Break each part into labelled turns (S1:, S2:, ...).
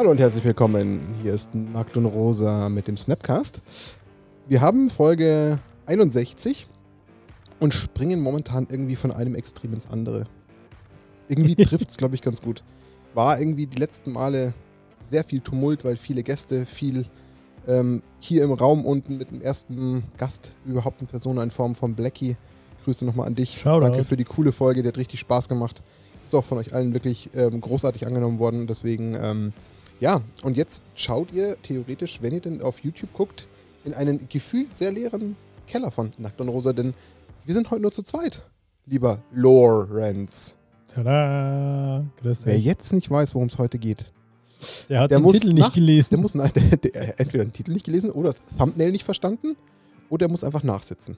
S1: Hallo und herzlich willkommen. Hier ist Nackt und Rosa mit dem Snapcast. Wir haben Folge 61 und springen momentan irgendwie von einem Extrem ins andere. Irgendwie trifft es, glaube ich, ganz gut. War irgendwie die letzten Male sehr viel Tumult, weil viele Gäste, viel ähm, hier im Raum unten mit dem ersten Gast überhaupt in Person in Form von Blackie. Grüße nochmal an dich.
S2: Shoutout.
S1: Danke für die coole Folge, die hat richtig Spaß gemacht. Ist auch von euch allen wirklich ähm, großartig angenommen worden. Deswegen, ähm, ja, und jetzt schaut ihr theoretisch, wenn ihr denn auf YouTube guckt, in einen gefühlt sehr leeren Keller von Nackt und Rosa, denn wir sind heute nur zu zweit, lieber Lorenz.
S2: Tada! Grüß
S1: Wer
S2: dich.
S1: jetzt nicht weiß, worum es heute geht,
S2: Der hat
S1: der
S2: den
S1: muss
S2: Titel
S1: nach-
S2: nicht gelesen.
S1: der muss nein, der, der, entweder den Titel nicht gelesen oder das Thumbnail nicht verstanden oder er muss einfach nachsitzen.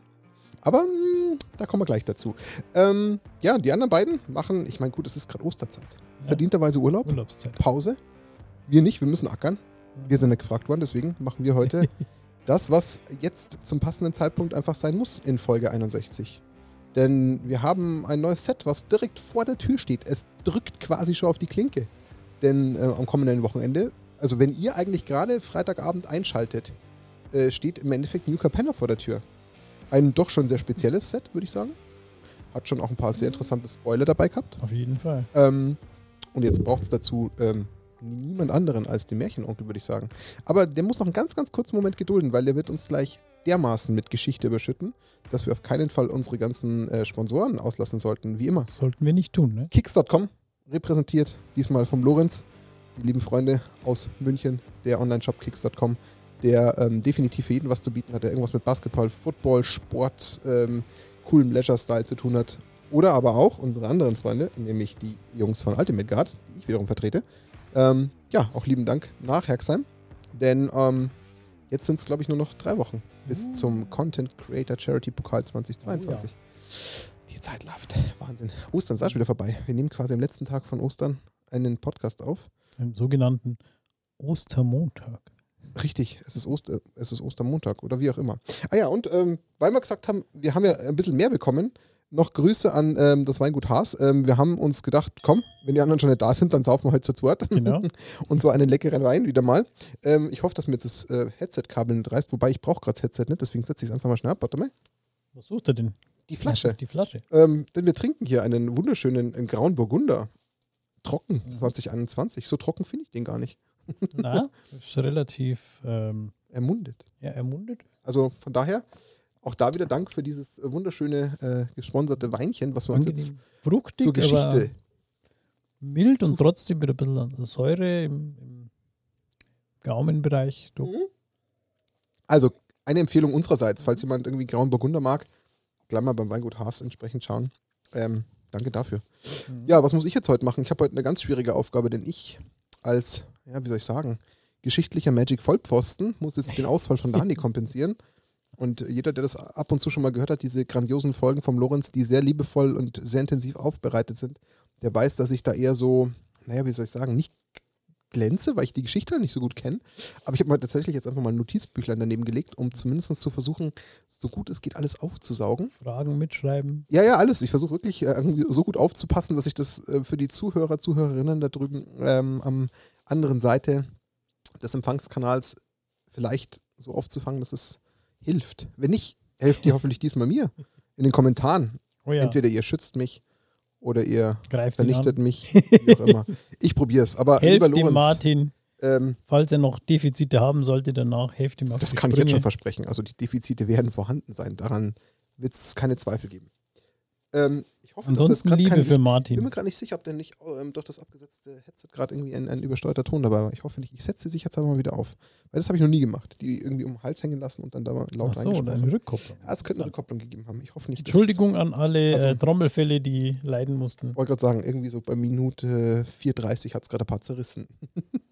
S1: Aber mh, da kommen wir gleich dazu. Ähm, ja, die anderen beiden machen, ich meine, gut, es ist gerade Osterzeit.
S2: Ja.
S1: Verdienterweise Urlaub,
S2: Urlaubszeit.
S1: Pause. Wir nicht, wir müssen ackern. Wir sind ja gefragt worden, deswegen machen wir heute das, was jetzt zum passenden Zeitpunkt einfach sein muss in Folge 61. Denn wir haben ein neues Set, was direkt vor der Tür steht. Es drückt quasi schon auf die Klinke. Denn äh, am kommenden Wochenende, also wenn ihr eigentlich gerade Freitagabend einschaltet, äh, steht im Endeffekt New Capenna vor der Tür. Ein doch schon sehr spezielles Set, würde ich sagen. Hat schon auch ein paar sehr interessante Spoiler dabei gehabt.
S2: Auf jeden Fall.
S1: Ähm, und jetzt braucht es dazu ähm, niemand anderen als den Märchenonkel, würde ich sagen. Aber der muss noch einen ganz, ganz kurzen Moment gedulden, weil der wird uns gleich dermaßen mit Geschichte überschütten, dass wir auf keinen Fall unsere ganzen äh, Sponsoren auslassen sollten, wie immer.
S2: Sollten wir nicht tun, ne?
S1: Kicks.com repräsentiert, diesmal vom Lorenz, die lieben Freunde aus München, der Online-Shop Kicks.com, der ähm, definitiv für jeden was zu bieten hat, der irgendwas mit Basketball, Football, Sport, ähm, coolem Leisure-Style zu tun hat. Oder aber auch unsere anderen Freunde, nämlich die Jungs von Ultimate Guard, die ich wiederum vertrete. Ähm, ja, auch lieben Dank nach Herxheim, denn ähm, jetzt sind es, glaube ich, nur noch drei Wochen bis
S2: Uh.
S1: zum Content Creator Charity Pokal 2022. Die Zeit läuft. Wahnsinn. Ostern ist auch schon wieder vorbei. Wir nehmen quasi am letzten Tag von Ostern einen Podcast auf.
S2: Einen sogenannten Ostermontag.
S1: Richtig, es ist, Oster, es ist Ostermontag oder wie auch immer. Ah ja, und ähm, weil wir gesagt haben, wir haben ja ein bisschen mehr bekommen, noch Grüße an ähm, das Weingut Haas. Ähm, wir haben uns gedacht, komm, wenn die anderen schon nicht da sind, dann saufen wir heute zu zweit.
S2: Genau.
S1: und zwar einen leckeren Wein wieder mal. Ähm, ich hoffe, dass mir jetzt das äh, Headset-Kabel nicht reißt, wobei ich brauche gerade das Headset nicht, deswegen setze ich es einfach mal schnell ab. Warte mal.
S2: Was sucht er denn?
S1: Die Flasche.
S2: Die Flasche.
S1: Ähm, denn wir trinken hier einen wunderschönen einen grauen Burgunder. Trocken,
S2: Mhm.
S1: 2021. So trocken finde ich den gar nicht.
S2: Na, ist relativ ähm,
S1: Ermundet.
S2: ja, ermundet.
S1: Also von daher, auch da wieder Dank für dieses äh, wunderschöne äh, gesponserte Weinchen, was wir uns jetzt
S2: fruchtig,
S1: zur Geschichte.
S2: mild und trotzdem mit ein bisschen Säure im, im Gaumenbereich.
S1: Mhm. Also eine Empfehlung unsererseits, falls jemand irgendwie grauen Burgunder mag, gleich mal beim Weingut Haas entsprechend schauen. Ähm, danke dafür.
S2: Mhm.
S1: Ja, was muss ich jetzt heute machen? Ich habe heute eine ganz schwierige Aufgabe, denn ich als, ja, wie soll ich sagen, geschichtlicher Magic-Vollpfosten muss jetzt den Ausfall von Dani kompensieren. Und jeder, der das ab und zu schon mal gehört hat, diese grandiosen Folgen vom Lorenz, die sehr liebevoll und sehr intensiv aufbereitet sind, der weiß, dass ich da eher so, naja, wie soll ich sagen, nicht glänze, weil ich die Geschichte halt nicht so gut kenne. Aber ich habe mir tatsächlich jetzt einfach mal ein Notizbüchlein daneben gelegt, um zumindest zu versuchen, so gut es geht, alles aufzusaugen.
S2: Fragen mitschreiben.
S1: Ja, ja, alles. Ich versuche wirklich äh, so gut aufzupassen, dass ich das äh, für die Zuhörer, Zuhörerinnen da drüben ähm, am anderen Seite des Empfangskanals vielleicht so aufzufangen, dass es hilft. Wenn nicht, helft ihr hoffentlich diesmal mir in den Kommentaren.
S2: Oh ja,
S1: Entweder ihr schützt mich oder ihr
S2: greift
S1: vernichtet mich, wie auch immer. Ich probiere es. Aber lieber
S2: Helft dem
S1: Lorenz,
S2: Martin,
S1: ähm,
S2: falls er noch Defizite haben sollte, danach helft ihm auf
S1: das kann ich jetzt schon
S2: Sprünge.
S1: versprechen. Also die Defizite werden vorhanden sein. Daran wird es keine Zweifel geben. Ähm, ich hoffe, dass das
S2: Ansonsten Liebe
S1: kein
S2: für
S1: Ich bin mir
S2: Martin.
S1: gerade nicht sicher, ob denn nicht ähm, durch das abgesetzte Headset gerade irgendwie ein, ein übersteuerter Ton dabei war. Ich hoffe nicht. Ich setze sie sich jetzt aber mal wieder auf. Weil das habe ich noch nie gemacht. Die irgendwie um den Hals hängen lassen und dann da mal laut
S2: Ach so,
S1: reingesprochen.
S2: deine Rückkopplung.
S1: Ja, es könnte eine Rückkopplung gegeben haben. Ich hoffe nicht.
S2: Entschuldigung an alle
S1: Also-
S2: äh, Trommelfälle, die leiden mussten.
S1: Ich wollte gerade sagen, irgendwie so bei Minute 4,30 hat es gerade ein paar zerrissen.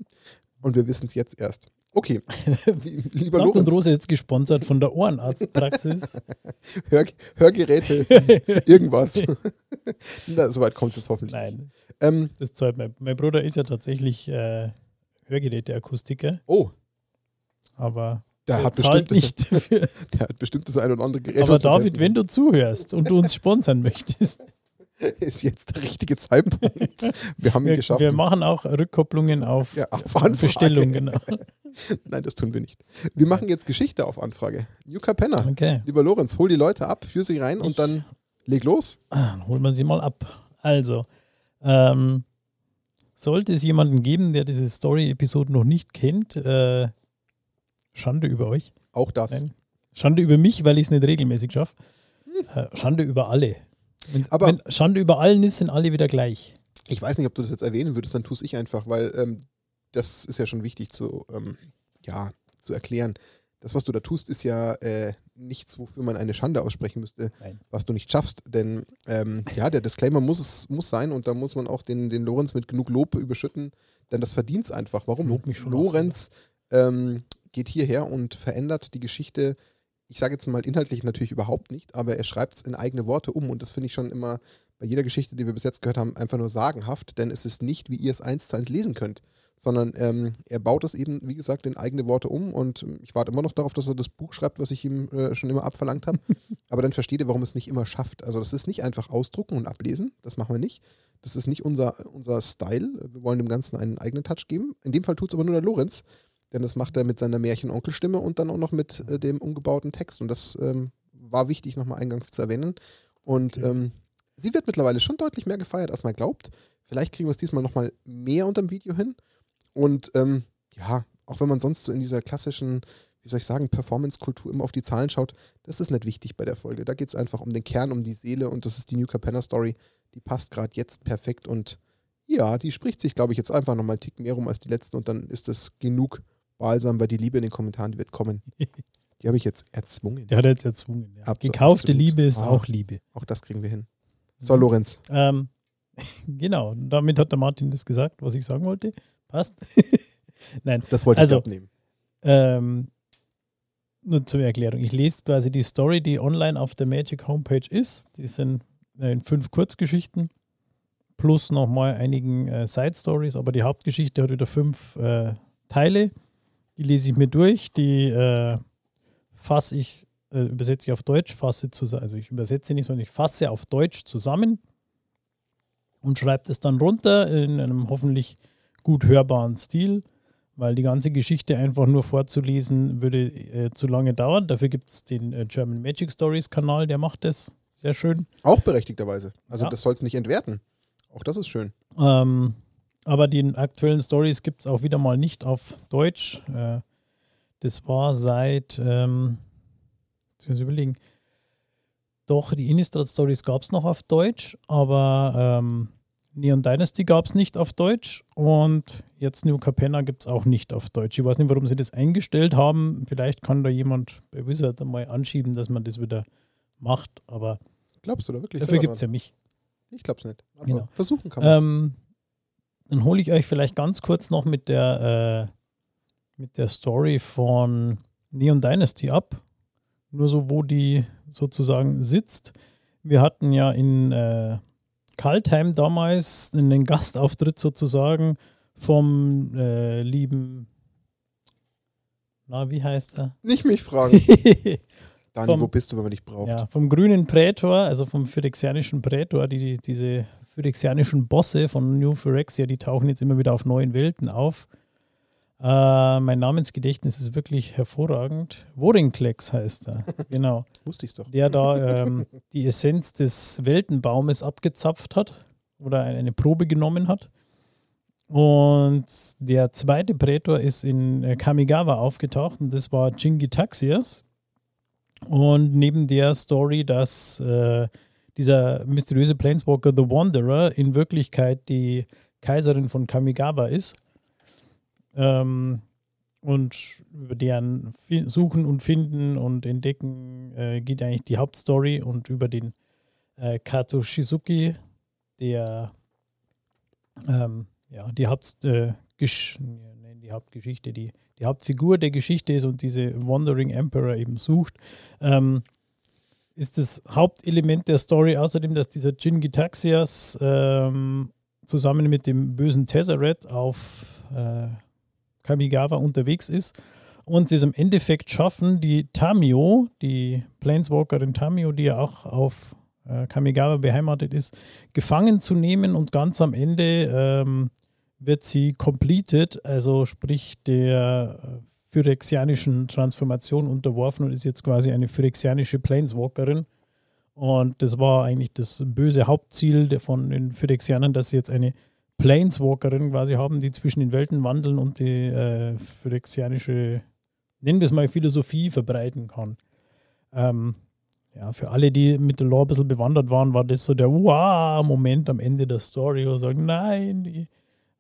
S1: und wir wissen es jetzt erst. Okay. Lieber
S2: und
S1: Lorenz,
S2: Rose jetzt gesponsert von der Ohrenarztpraxis.
S1: Hör, Hörgeräte, irgendwas. Na, soweit kommt es jetzt hoffentlich.
S2: Nein,
S1: Ähm,
S2: das zahlt mein, mein Bruder ist ja tatsächlich äh, Hörgeräteakustiker,
S1: oh,
S2: aber
S1: der
S2: er
S1: hat, bestimmt,
S2: nicht dafür.
S1: der hat bestimmt das ein oder andere Gerät.
S2: Aber David, wenn du zuhörst und du uns sponsern möchtest,
S1: ist jetzt der richtige Zeitpunkt. Wir haben ihn
S2: Wir,
S1: geschafft.
S2: wir machen auch Rückkopplungen auf,
S1: Ja, auf Anfrage.
S2: Bestellung, genau.
S1: Nein, das tun wir nicht. Wir machen jetzt Geschichte auf Anfrage. Yuka Penner.
S2: Okay.
S1: Lieber Lorenz, hol die Leute ab, führ sie rein und
S2: Ich-
S1: dann leg los.
S2: Ah, Dann holen wir sie mal ab. Also, ähm, sollte es jemanden geben, der diese Story-Episode noch nicht kennt, äh, Schande über euch.
S1: Auch das.
S2: Nein. Schande über mich, weil ich es nicht regelmäßig schaffe. Äh, Schande über alle. Wenn,
S1: Aber-
S2: wenn Schande über allen ist, sind alle wieder gleich.
S1: Ich weiß nicht, ob du das jetzt erwähnen würdest, dann tue ich einfach, weil ähm, das ist ja schon wichtig zu, ähm, ja, zu erklären. Das, was du da tust, ist ja äh, nichts, wofür man eine Schande aussprechen müsste,
S2: Nein.
S1: was du nicht schaffst. Denn ähm, ja, der Disclaimer muss es muss sein und da muss man auch den, den Lorenz mit genug Lob überschütten, denn das verdient es einfach. Warum?
S2: Lob mich schon
S1: Lorenz ähm, geht hierher und verändert die Geschichte. Ich sage jetzt mal inhaltlich natürlich überhaupt nicht, aber er schreibt es in eigene Worte um und das finde ich schon immer bei jeder Geschichte, die wir bis jetzt gehört haben, einfach nur sagenhaft, denn es ist nicht, wie ihr es eins zu eins lesen könnt, sondern ähm, er baut es eben, wie gesagt, in eigene Worte um und ähm, ich warte immer noch darauf, dass er das Buch schreibt, was ich ihm äh, schon immer abverlangt habe, aber dann versteht ihr, warum es nicht immer schafft. Also das ist nicht einfach ausdrucken und ablesen, das machen wir nicht. Das ist nicht unser, unser Style. Wir wollen dem Ganzen einen eigenen Touch geben. In dem Fall tut es aber nur der Lorenz, denn das macht er mit seiner Märchen-Onkelstimme und dann auch noch mit äh, dem umgebauten Text. Und das ähm, war wichtig, nochmal eingangs zu erwähnen. Und
S2: Okay.
S1: ähm, sie wird mittlerweile schon deutlich mehr gefeiert, als man glaubt. Vielleicht kriegen wir es diesmal nochmal mehr unterm Video hin. Und ähm, ja, auch wenn man sonst so in dieser klassischen, wie soll ich sagen, Performance-Kultur immer auf die Zahlen schaut, das ist nicht wichtig bei der Folge. Da geht es einfach um den Kern, um die Seele und das ist die New Capenna Story. Die passt gerade jetzt perfekt und ja, die spricht sich, glaube ich, jetzt einfach nochmal einen Tick mehr rum als die letzten und dann ist das genug Balsam, weil die Liebe in den Kommentaren, die wird kommen. Die habe ich jetzt erzwungen.
S2: Der hat er jetzt erzwungen. Ja.
S1: Absolut,
S2: Gekaufte. Liebe ist
S1: Ah.
S2: auch Liebe.
S1: Auch das kriegen wir hin. So, Lorenz.
S2: Ähm, genau, damit hat der Martin das gesagt, was ich sagen wollte. Passt. Nein,
S1: Das wollte
S2: Also-
S1: ich abnehmen.
S2: ähm, nur zur Erklärung. Ich lese quasi die Story, die online auf der Magic Homepage ist. Die sind äh, in fünf Kurzgeschichten plus nochmal einigen äh, Side Stories, aber die Hauptgeschichte hat wieder fünf äh, Teile. Die lese ich mir durch, die äh, fasse ich, äh, übersetze ich auf Deutsch, fasse zusammen, also ich übersetze nicht, sondern ich fasse auf Deutsch zusammen und schreibe es dann runter in einem hoffentlich gut hörbaren Stil, weil die ganze Geschichte einfach nur vorzulesen würde äh, zu lange dauern. Dafür gibt es den äh, German Magic Stories Kanal, der macht das sehr schön.
S1: Auch berechtigterweise. Also
S2: Ja.
S1: das soll es nicht entwerten. Auch das ist schön.
S2: Ähm, aber die aktuellen Stories gibt es auch wieder mal nicht auf Deutsch. Äh, das war seit, ähm, jetzt muss ich überlegen, doch, die Innistrad Stories gab es noch auf Deutsch, aber ähm, Neon Dynasty gab es nicht auf Deutsch und jetzt New Capenna gibt es auch nicht auf Deutsch. Ich weiß nicht, warum sie das eingestellt haben. Vielleicht kann da jemand bei Wizard mal anschieben, dass man das wieder macht, aber
S1: Glaubst du da wirklich?
S2: dafür gibt es ja mich.
S1: Ich glaub's nicht. Aber
S2: Genau.
S1: versuchen kann man
S2: Ähm, dann hole ich euch vielleicht ganz kurz noch mit der, äh, mit der Story von Neon Dynasty ab. Nur so, wo die sozusagen sitzt. Wir hatten ja in äh, Kaltheim damals einen Gastauftritt sozusagen vom äh, lieben, na, wie heißt er?
S1: Nicht mich fragen. Dani,
S2: Vom-
S1: wo bist du, wenn man dich braucht?
S2: Ja, vom grünen Prätor, also vom phyrexianischen Prätor, die, die, diese phyrexianischen Bosse von New Phyrexia, die tauchen jetzt immer wieder auf neuen Welten auf. Äh, mein Namensgedächtnis ist wirklich hervorragend. Worinklex heißt er, genau.
S1: Wusste ich's doch.
S2: Der da ähm, die Essenz des Weltenbaumes abgezapft hat oder eine Probe genommen hat. Und der zweite Prätor ist in äh, Kamigawa aufgetaucht und das war Jingitaxias. Und neben der Story, dass äh, dieser mysteriöse Planeswalker The Wanderer in Wirklichkeit die Kaiserin von Kamigawa ist. Ähm, und über deren Suchen und Finden und Entdecken äh, geht eigentlich die Hauptstory und über den äh, Kato Shizuki, der ähm, ja, die, Haupt, äh, die Hauptgeschichte, die, die Hauptfigur der Geschichte ist und diese Wandering Emperor eben sucht, ähm, ist das Hauptelement der Story außerdem, dass dieser Jin Gitaxias ähm, zusammen mit dem bösen Tezzeret auf äh, Kamigawa unterwegs ist und sie es im Endeffekt schaffen, die Tamio, die Planeswalkerin Tamio, die ja auch auf äh, Kamigawa beheimatet ist, gefangen zu nehmen und ganz am Ende ähm, wird sie completed, also sprich der phyrexianischen Transformation unterworfen und ist jetzt quasi eine phyrexianische Planeswalkerin. Und das war eigentlich das böse Hauptziel von den Phyrexianern, dass sie jetzt eine Planeswalkerin quasi haben, die zwischen den Welten wandeln und die äh, phyrexianische, nennen wir es mal, Philosophie verbreiten kann. Ähm, ja, für alle, die mit der Lore ein bisschen bewandert waren, war das so der Wow-Moment am Ende der Story, wo sie sagen, nein, die,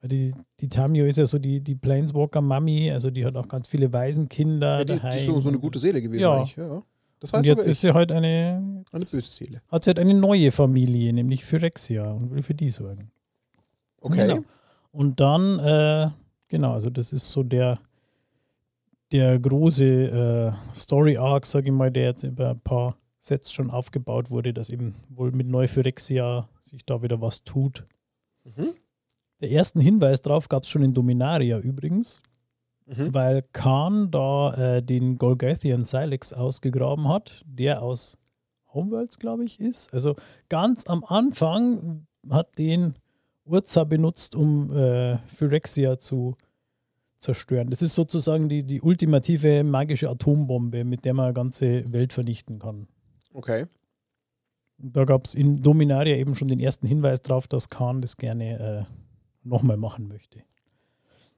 S2: die, die Tamio ist ja so die, die Planeswalker-Mami, also die hat auch ganz viele Waisenkinder.
S1: Ja, die, die ist so, so eine gute Seele gewesen
S2: Ja.
S1: eigentlich. Ja. Das heißt
S2: und jetzt ist sie halt eine,
S1: eine böse Seele.
S2: hat sie halt eine neue Familie, nämlich Phyrexia und will für die sorgen.
S1: Okay.
S2: Genau. Und dann, äh, genau, also das ist so der, der große äh, Story-Arc, sage ich mal, der jetzt über ein paar Sets schon aufgebaut wurde, dass eben wohl mit Neuphyrexia sich da wieder was tut.
S1: Mhm.
S2: Der ersten Hinweis drauf gab es schon in Dominaria übrigens,
S1: Mhm.
S2: weil Khan da äh, den Golgathian Silex ausgegraben hat, der aus Homeworlds, glaube ich, ist. Also ganz am Anfang hat den Urza benutzt, um äh, Phyrexia zu zerstören. Das ist sozusagen die, die ultimative magische Atombombe, mit der man eine ganze Welt vernichten kann.
S1: Okay.
S2: Da gab es in Dominaria eben schon den ersten Hinweis drauf, dass Khan das gerne äh, nochmal machen möchte.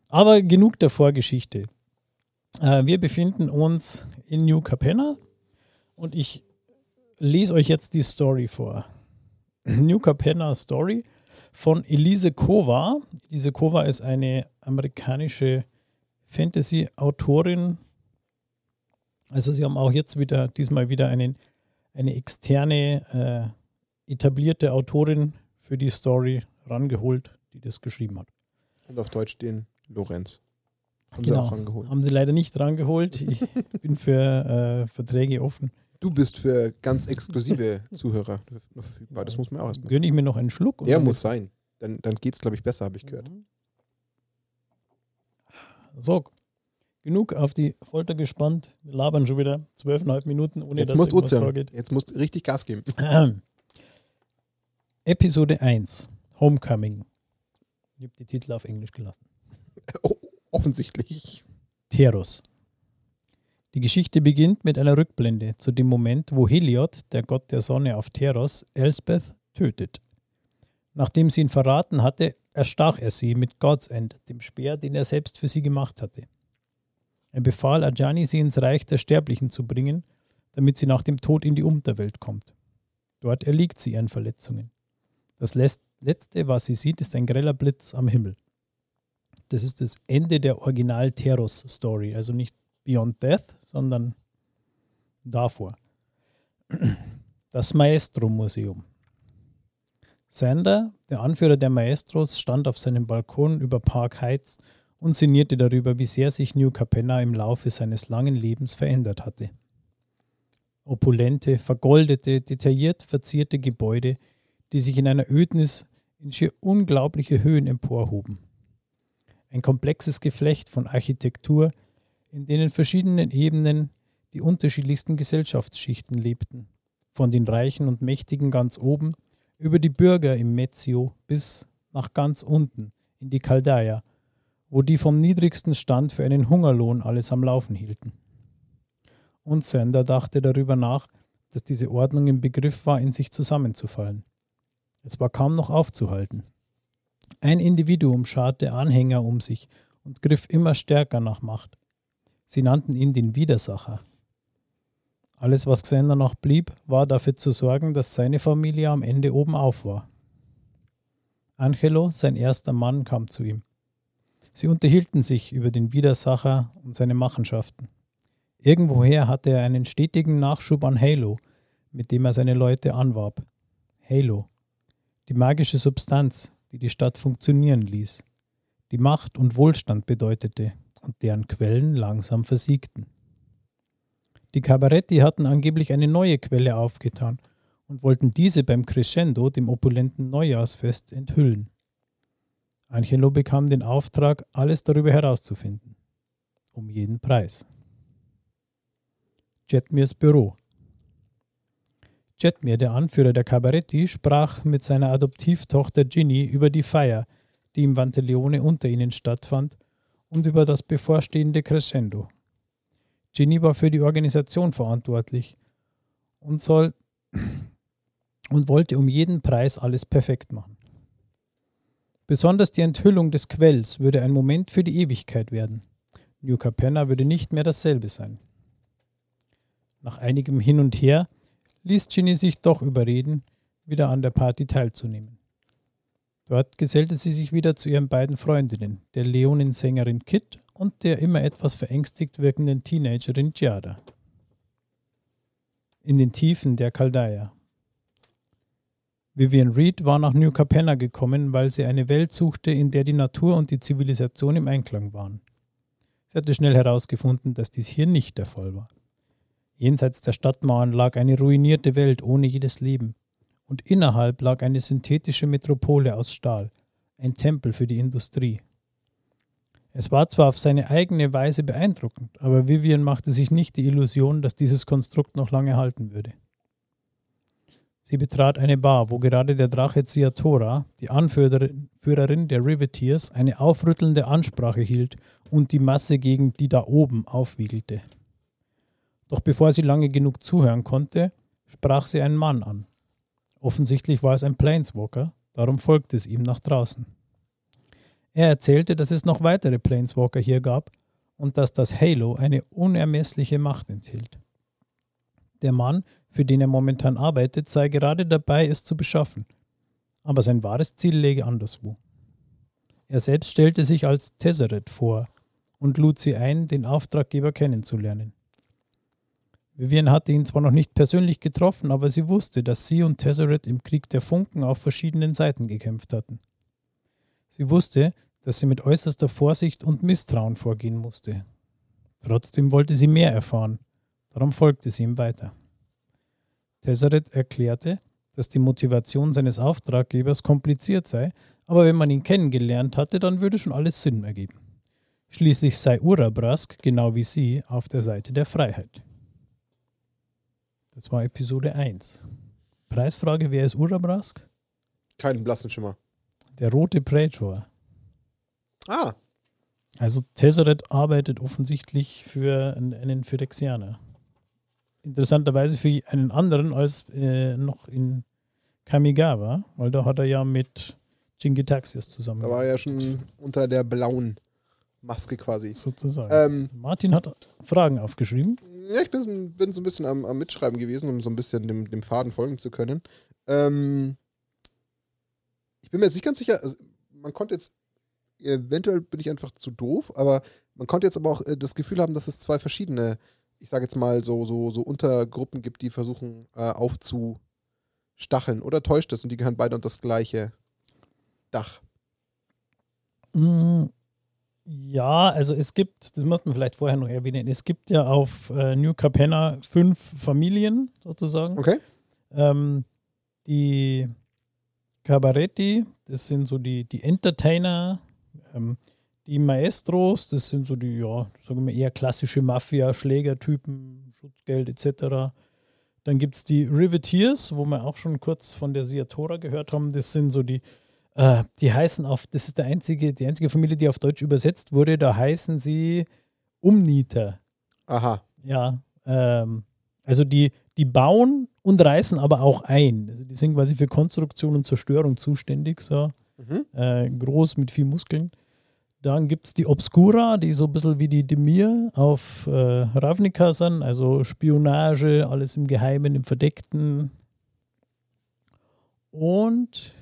S2: Aber genug der Vorgeschichte. Äh, wir befinden uns in New Capenna und ich lese euch jetzt die Story vor. New Capenna Story von Elise Kova. Elise Kova ist eine amerikanische Fantasy-Autorin. Also sie haben auch jetzt wieder, diesmal wieder einen, eine externe, äh, etablierte Autorin für die Story rangeholt, die das geschrieben hat.
S1: Und auf Deutsch den Lorenz. Haben
S2: Genau.
S1: sie auch rangeholt.
S2: Haben sie leider nicht rangeholt. Ich bin für äh, Verträge offen.
S1: Du bist für ganz exklusive Zuhörer nur verfügbar. Das muss man auch erstmal
S2: Gönne ich mir noch einen Schluck?
S1: Der muss sein. Dann, dann geht es, glaube ich, besser, habe ich gehört.
S2: So, genug auf die Folter gespannt. Wir labern schon wieder zwölfeinhalb Minuten, ohne
S1: Jetzt
S2: dass
S1: Ozean.
S2: vorgeht.
S1: Jetzt musst du richtig Gas geben.
S2: Episode 1, Homecoming. Ich habe die Titel auf Englisch gelassen.
S1: Oh, offensichtlich.
S2: Teros. Die Geschichte beginnt mit einer Rückblende zu dem Moment, wo Heliod, der Gott der Sonne auf Teros, Elspeth tötet. Nachdem sie ihn verraten hatte, erstach er sie mit God's End, dem Speer, den er selbst für sie gemacht hatte. Er befahl Ajani, sie ins Reich der Sterblichen zu bringen, damit sie nach dem Tod in die Unterwelt kommt. Dort erliegt sie ihren Verletzungen. Das Letz- Letzte, was sie sieht, ist ein greller Blitz am Himmel. Das ist das Ende der Original-Teros-Story, also nicht Beyond Death, sondern davor. Das Maestro-Museum. Sander, der Anführer der Maestros, stand auf seinem Balkon über Park Heights und sinnierte darüber, wie sehr sich New Capenna im Laufe seines langen Lebens verändert hatte. Opulente, vergoldete, detailliert verzierte Gebäude, die sich in einer Ödnis in schier unglaubliche Höhen emporhoben. Ein komplexes Geflecht von Architektur, in denen verschiedenen Ebenen die unterschiedlichsten Gesellschaftsschichten lebten, von den Reichen und Mächtigen ganz oben über die Bürger im Mezzio bis nach ganz unten in die Chaldea, wo die vom niedrigsten Stand für einen Hungerlohn alles am Laufen hielten. Und Sander dachte darüber nach, dass diese Ordnung im Begriff war, in sich zusammenzufallen. Es war kaum noch aufzuhalten. Ein Individuum scharte Anhänger um sich und griff immer stärker nach Macht. Sie nannten ihn den Widersacher. Alles, was Xander noch blieb, war dafür zu sorgen, dass seine Familie am Ende oben auf war. Angelo, sein erster Mann, kam zu ihm. Sie unterhielten sich über den Widersacher und seine Machenschaften. Irgendwoher hatte er einen stetigen Nachschub an Halo, mit dem er seine Leute anwarb. Halo, die magische Substanz, die die Stadt funktionieren ließ, die Macht und Wohlstand bedeutete und deren Quellen langsam versiegten. Die Cabaretti hatten angeblich eine neue Quelle aufgetan und wollten diese beim Crescendo, dem opulenten Neujahrsfest, enthüllen. Angelo bekam den Auftrag, alles darüber herauszufinden. Um jeden Preis. Jetmirs Büro. Jetmir, der Anführer der Cabaretti, sprach mit seiner Adoptivtochter Ginny über die Feier, die im Vanteleone unter ihnen stattfand, und über das bevorstehende Crescendo. Ginny war für die Organisation verantwortlich und, soll und wollte um jeden Preis alles perfekt machen. Besonders die Enthüllung des Quells würde ein Moment für die Ewigkeit werden. New Capenna würde nicht mehr dasselbe sein. Nach einigem Hin und Her ließ Ginny sich doch überreden, wieder an der Party teilzunehmen. Dort gesellte sie sich wieder zu ihren beiden Freundinnen, der Leonin-Sängerin Kit und der immer etwas verängstigt wirkenden Teenagerin Giada. In den Tiefen der Chaldea. Vivian Reed war nach New Capenna gekommen, weil sie eine Welt suchte, in der die Natur und die Zivilisation im Einklang waren. Sie hatte schnell herausgefunden, dass dies hier nicht der Fall war. Jenseits der Stadtmauern lag eine ruinierte Welt ohne jedes Leben. Und innerhalb lag eine synthetische Metropole aus Stahl, ein Tempel für die Industrie. Es war zwar auf seine eigene Weise beeindruckend, aber Vivian machte sich nicht die Illusion, dass dieses Konstrukt noch lange halten würde. Sie betrat eine Bar, wo gerade der Drache Ziatora, die Anführerin der Riveteers, eine aufrüttelnde Ansprache hielt und die Masse gegen die da oben aufwiegelte. Doch bevor sie lange genug zuhören konnte, sprach sie einen Mann an. Offensichtlich war es ein Planeswalker, darum folgte es ihm nach draußen. Er erzählte, dass es noch weitere Planeswalker hier gab und dass das Halo eine unermessliche Macht enthielt. Der Mann, für den er momentan arbeitet, sei gerade dabei, es zu beschaffen. Aber sein wahres Ziel läge anderswo. Er selbst stellte sich als Tesseret vor und lud sie ein, den Auftraggeber kennenzulernen. Vivian hatte ihn zwar noch nicht persönlich getroffen, aber sie wusste, dass sie und Tesseret im Krieg der Funken auf verschiedenen Seiten gekämpft hatten. Sie wusste, dass sie mit äußerster Vorsicht und Misstrauen vorgehen musste. Trotzdem wollte sie mehr erfahren, darum folgte sie ihm weiter. Tesseret erklärte, dass die Motivation seines Auftraggebers kompliziert sei, aber wenn man ihn kennengelernt hatte, dann würde schon alles Sinn ergeben. Schließlich sei Urabrask, genau wie sie, auf der Seite der Freiheit. Das war Episode 1. Preisfrage: Wer ist Urabrask?
S1: Keinen blassen Schimmer.
S2: Der rote Praetor.
S1: Ah.
S2: Also Tesseret arbeitet offensichtlich für einen Phyrexianer. Interessanterweise für einen anderen als äh, noch in Kamigawa, weil da hat er ja mit Jingitaxias zusammen.
S1: Da war er ja schon unter der blauen Maske quasi.
S2: Sozusagen.
S1: Ähm,
S2: Martin hat Fragen aufgeschrieben.
S1: Ja, ich bin, bin so ein bisschen am, am, Mitschreiben gewesen, um so ein bisschen dem, dem Faden folgen zu können. Ähm, ich bin mir jetzt nicht ganz sicher, also man konnte jetzt, eventuell bin ich einfach zu doof, aber man konnte jetzt aber auch äh, das Gefühl haben, dass es zwei verschiedene, ich sage jetzt mal, so, so, so Untergruppen gibt, die versuchen äh, aufzustacheln. Oder täuscht das und die gehören beide unter das gleiche Dach?
S2: Mm, ja, also es gibt, das muss man vielleicht vorher noch erwähnen, es gibt ja auf äh, New Capenna fünf Familien sozusagen.
S1: Okay.
S2: Ähm, die Cabaretti, das sind so die, die Entertainer, ähm, die Maestros, das sind so die, ja, sagen wir eher klassische Mafia, Schlägertypen, Schutzgeld etc. Dann gibt es die Riveteers, wo wir auch schon kurz von der Siatora gehört haben. Das sind so die äh, die heißen auf, das ist der einzige, die einzige Familie, die auf Deutsch übersetzt wurde, da heißen sie Umnieter.
S1: Aha.
S2: Ja. Ähm, also die, die bauen und reißen aber auch ein. Also die sind quasi für Konstruktion und Zerstörung zuständig, so mhm. äh, groß mit viel Muskeln. Dann gibt es die Obscura, die so ein bisschen wie die Demir auf äh, Ravnica sind, also Spionage, alles im Geheimen, im Verdeckten. Und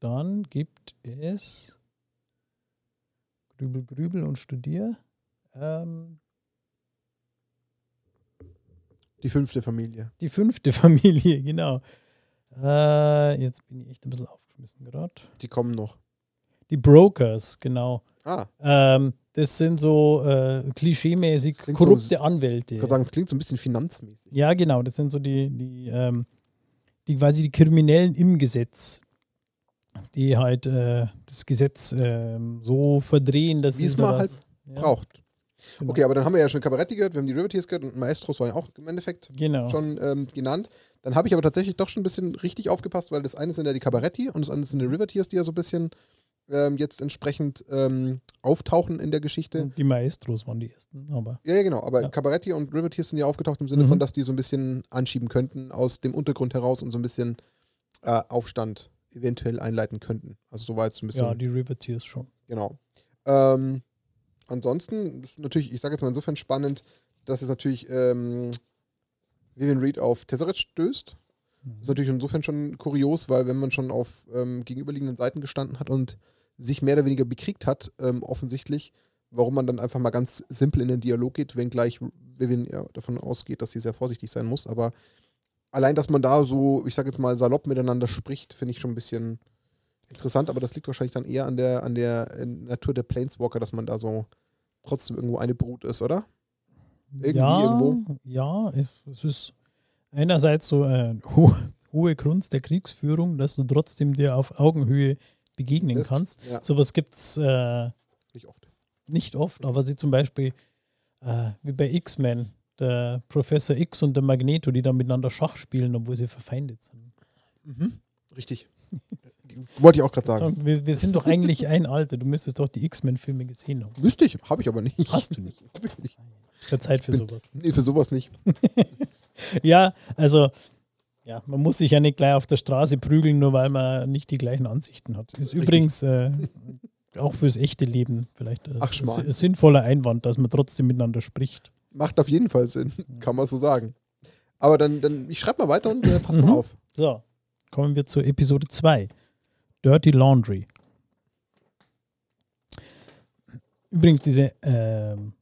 S2: dann gibt es Grübel, Grübel und Studier. Ähm,
S1: die fünfte Familie.
S2: Die fünfte Familie, genau. Äh, jetzt bin ich echt ein bisschen aufgeschmissen gerade.
S1: Die kommen noch.
S2: Die Brokers, genau.
S1: Ah.
S2: Ähm, das sind so äh, klischeemäßig korrupte so, Anwälte.
S1: Ich kann sagen, es klingt so ein bisschen finanzmäßig.
S2: Ja, genau. Das sind so die, die, ähm, die quasi die Kriminellen im Gesetz die halt äh, das Gesetz äh, so verdrehen, dass
S1: Wie es mal halt ja. braucht.
S2: Genau.
S1: Okay, aber dann haben wir ja schon Cabaretti gehört, wir haben die Riveteers gehört und Maestros waren ja auch im Endeffekt
S2: Genau.
S1: schon ähm, genannt. Dann habe ich aber tatsächlich doch schon ein bisschen richtig aufgepasst, weil das eine sind ja die Cabaretti und das andere sind die Riveteers, die ja so ein bisschen ähm, jetzt entsprechend ähm, auftauchen in der Geschichte.
S2: Und die Maestros waren die ersten, aber
S1: Ja, ja, genau. Aber
S2: Ja.
S1: Cabaretti und Riveteers sind ja aufgetaucht im Sinne
S2: Mhm.
S1: von, dass die so ein bisschen anschieben könnten aus dem Untergrund heraus und so ein bisschen äh, Aufstand eventuell einleiten könnten. Also so war jetzt ein bisschen.
S2: ja, die Riveteers schon.
S1: Genau. Ähm, ansonsten ist natürlich, ich sage jetzt mal insofern spannend, dass es natürlich ähm, Vivian Reed auf Tesseract stößt.
S2: Mhm.
S1: Das ist natürlich insofern schon kurios, weil wenn man schon auf ähm, gegenüberliegenden Seiten gestanden hat und sich mehr oder weniger bekriegt hat, ähm, offensichtlich, warum man dann einfach mal ganz simpel in den Dialog geht, wenngleich Vivian ja davon ausgeht, dass sie sehr vorsichtig sein muss. Aber allein, dass man da so, ich sage jetzt mal, salopp miteinander spricht, finde ich schon ein bisschen interessant. Aber das liegt wahrscheinlich dann eher an der, an der äh, Natur der Planeswalker, dass man da so trotzdem irgendwo eine Brut ist, oder? Irgendwie,
S2: ja,
S1: irgendwo.
S2: Ja, es, ist einerseits so eine ho hohe Kunst der Kriegsführung, dass du trotzdem dir auf Augenhöhe begegnen
S1: Das-
S2: kannst.
S1: Ja,
S2: Sowas gibt es äh,
S1: nicht oft.
S2: nicht oft, aber sie zum Beispiel äh, wie bei X-Men, der Professor X und der Magneto, die dann miteinander Schach spielen, obwohl sie verfeindet sind.
S1: Mhm. Richtig. Wollte ich auch gerade sagen.
S2: Wir, wir sind doch eigentlich ein Alter. Du müsstest doch die X-Men-Filme gesehen haben.
S1: Müsste ich, habe ich aber nicht.
S2: Hast du nicht?
S1: Hab ich nicht.
S2: Der Zeit für
S1: Bin-
S2: sowas.
S1: Nee, für sowas nicht.
S2: Ja, also, ja, man muss sich ja nicht gleich auf der Straße prügeln, nur weil man nicht die gleichen Ansichten hat. Ist
S1: Richtig.
S2: übrigens äh, auch fürs echte Leben vielleicht äh,
S1: Ach,
S2: ein sinnvoller Einwand, dass man trotzdem miteinander spricht.
S1: Macht auf jeden Fall Sinn, kann man so sagen. Aber dann, dann ich schreibe mal weiter und äh, pass
S2: Mhm.
S1: mal auf.
S2: So, kommen wir zur Episode 2. Dirty Laundry. Übrigens, diese ähm,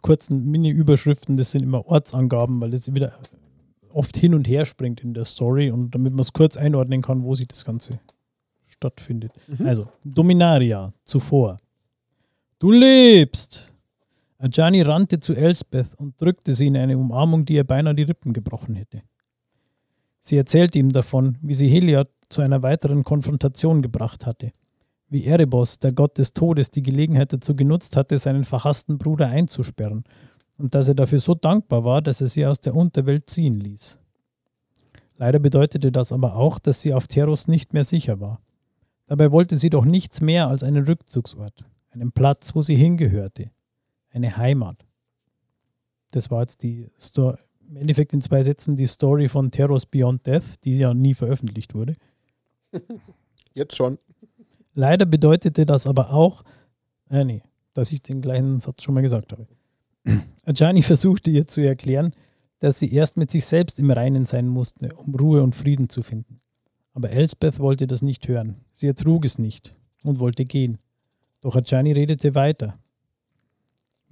S2: kurzen Mini-Überschriften, das sind immer Ortsangaben, weil das wieder oft hin und her springt in der Story und damit man es kurz einordnen kann, wo sich das Ganze stattfindet.
S1: Mhm.
S2: Also, Dominaria, zuvor. Du lebst! Ajani rannte zu Elsbeth und drückte sie in eine Umarmung, die ihr beinahe die Rippen gebrochen hätte. Sie erzählte ihm davon, wie sie Heliod zu einer weiteren Konfrontation gebracht hatte. Wie Erebos, der Gott des Todes, die Gelegenheit dazu genutzt hatte, seinen verhassten Bruder einzusperren und dass er dafür so dankbar war, dass er sie aus der Unterwelt ziehen ließ. Leider bedeutete das aber auch, dass sie auf Teros nicht mehr sicher war. Dabei wollte sie doch nichts mehr als einen Rückzugsort, einen Platz, wo sie hingehörte, eine Heimat. Das war jetzt die Sto im Endeffekt in zwei Sätzen die Story von Teros Beyond Death, die ja nie veröffentlicht wurde.
S1: Jetzt schon.
S2: Leider bedeutete das aber auch, äh, nee, dass ich den gleichen Satz schon mal gesagt habe. Ajani versuchte ihr zu erklären, dass sie erst mit sich selbst im Reinen sein musste, um Ruhe und Frieden zu finden. Aber Elsbeth wollte das nicht hören. Sie ertrug es nicht und wollte gehen. Doch Ajani redete weiter.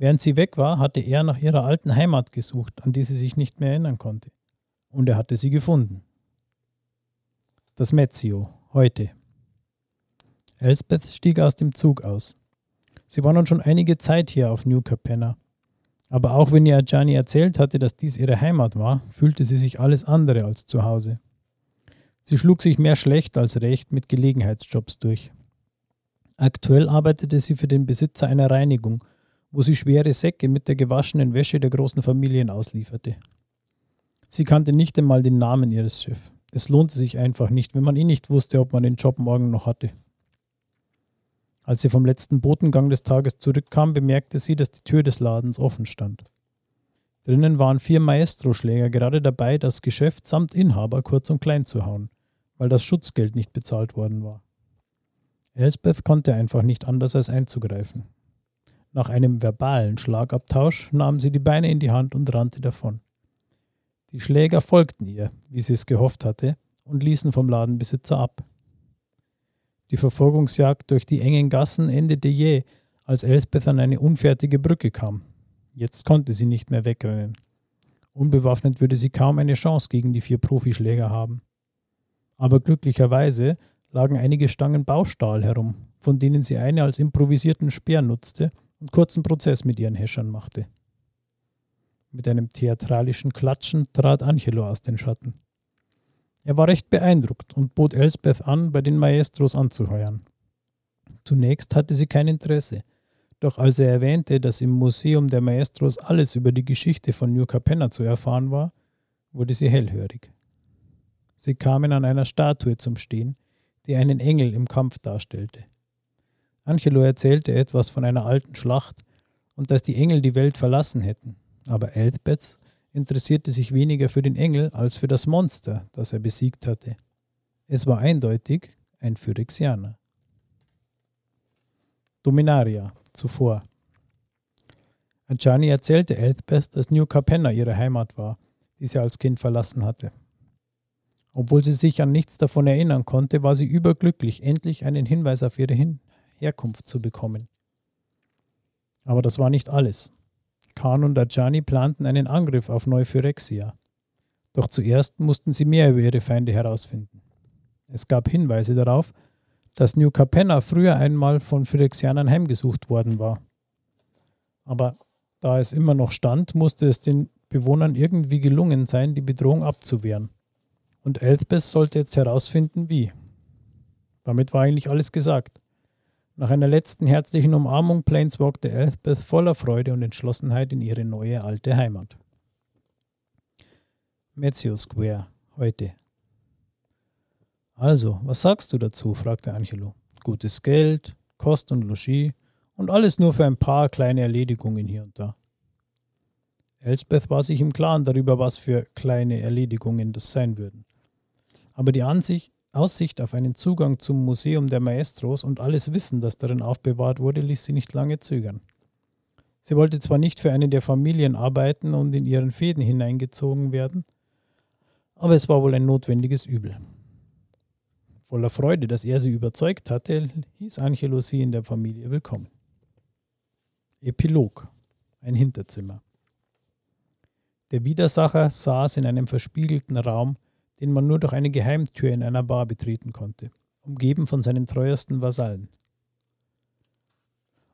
S2: Während sie weg war, hatte er nach ihrer alten Heimat gesucht, an die sie sich nicht mehr erinnern konnte. Und er hatte sie gefunden. Das Mezzio, heute. Elsbeth stieg aus dem Zug aus. Sie war nun schon einige Zeit hier auf New Capenna. Aber auch wenn ihr Ajani erzählt hatte, dass dies ihre Heimat war, fühlte sie sich alles andere als zu Hause. Sie schlug sich mehr schlecht als recht mit Gelegenheitsjobs durch. Aktuell arbeitete sie für den Besitzer einer Reinigung, wo sie schwere Säcke mit der gewaschenen Wäsche der großen Familien auslieferte. Sie kannte nicht einmal den Namen ihres Chefs. Es lohnte sich einfach nicht, wenn man eh nicht wusste, ob man den Job morgen noch hatte. Als sie vom letzten Botengang des Tages zurückkam, bemerkte sie, dass die Tür des Ladens offen stand. Drinnen waren vier Maestro-Schläger gerade dabei, das Geschäft samt Inhaber kurz und klein zu hauen, weil das Schutzgeld nicht bezahlt worden war. Elsbeth konnte einfach nicht anders als einzugreifen. Nach einem verbalen Schlagabtausch nahm sie die Beine in die Hand und rannte davon. Die Schläger folgten ihr, wie sie es gehofft hatte, und ließen vom Ladenbesitzer ab. Die Verfolgungsjagd durch die engen Gassen endete jäh, als Elsbeth an eine unfertige Brücke kam. Jetzt konnte sie nicht mehr wegrennen. Unbewaffnet würde sie kaum eine Chance gegen die vier Profischläger haben. Aber glücklicherweise lagen einige Stangen Baustahl herum, von denen sie eine als improvisierten Speer nutzte und kurzen Prozess mit ihren Häschern machte. Mit einem theatralischen Klatschen trat Angelo aus den Schatten. Er war recht beeindruckt und bot Elsbeth an, bei den Maestros anzuheuern. Zunächst hatte sie kein Interesse, Doch als er erwähnte, dass im Museum der Maestros alles über die Geschichte von New Capenna zu erfahren war, wurde sie hellhörig. Sie kamen an einer Statue zum Stehen, die einen Engel im Kampf darstellte. Angelo erzählte etwas von einer alten Schlacht und dass die Engel die Welt verlassen hätten, aber Elthbeth interessierte sich weniger für den Engel als für das Monster, das er besiegt hatte. Es war eindeutig ein Phyrexianer. Dominaria, zuvor. Ajani erzählte Elthbeth, dass New Capenna ihre Heimat war, die sie als Kind verlassen hatte. Obwohl sie sich an nichts davon erinnern konnte, war sie überglücklich, endlich einen Hinweis auf ihre Hin Herkunft zu bekommen. Aber das war nicht alles. Khan und Ajani planten einen Angriff auf Neuphyrexia. Doch zuerst mussten sie mehr über ihre Feinde herausfinden. Es gab Hinweise darauf, dass New Capenna früher einmal von Phyrexianern heimgesucht worden war. Aber da es immer noch stand, musste es den Bewohnern irgendwie gelungen sein, die Bedrohung abzuwehren. Und Elthbeth sollte jetzt herausfinden, wie. Damit war eigentlich alles gesagt. Nach einer letzten herzlichen Umarmung planeswalkte Elthbeth voller Freude und Entschlossenheit in ihre neue alte Heimat. Metzio Square, heute. Also, was sagst du dazu? fragte Angelo. Gutes Geld, Kost und Logis und alles nur für ein paar kleine Erledigungen hier und da. Elsbeth war sich im Klaren darüber, was für kleine Erledigungen das sein würden. Aber die Ansicht, Aussicht auf einen Zugang zum Museum der Maestros und alles Wissen, das darin aufbewahrt wurde, ließ sie nicht lange zögern. Sie wollte zwar nicht für eine der Familien arbeiten und in ihren Fäden hineingezogen werden, aber es war wohl ein notwendiges Übel. Voller Freude, dass er sie überzeugt hatte, hieß Angelo sie in der Familie willkommen. Epilog. Ein Hinterzimmer. Der Widersacher saß in einem verspiegelten Raum, den man nur durch eine Geheimtür in einer Bar betreten konnte, umgeben von seinen treuesten Vasallen.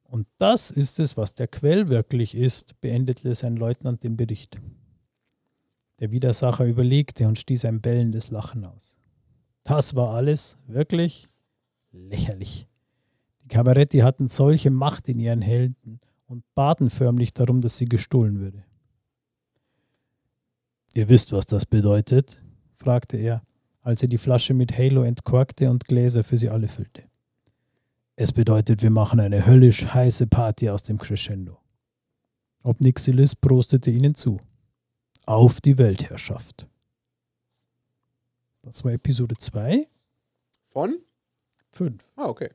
S2: Und das ist es, was der Quell wirklich ist, beendete sein Leutnant den Bericht. Der Widersacher überlegte und stieß ein bellendes Lachen aus. Das war alles wirklich lächerlich. Die Kabaretti hatten solche Macht in ihren Helden und baten förmlich darum, dass sie gestohlen würde. Ihr wisst, was das bedeutet? Fragte er, als er die Flasche mit Halo entkorkte und Gläser für sie alle füllte. Es bedeutet, wir machen eine höllisch heiße Party aus dem Crescendo. Ob Nixilis prostete ihnen zu. Auf die Weltherrschaft. Das war Episode 2.
S1: Von?
S2: 5.
S1: Ah, okay.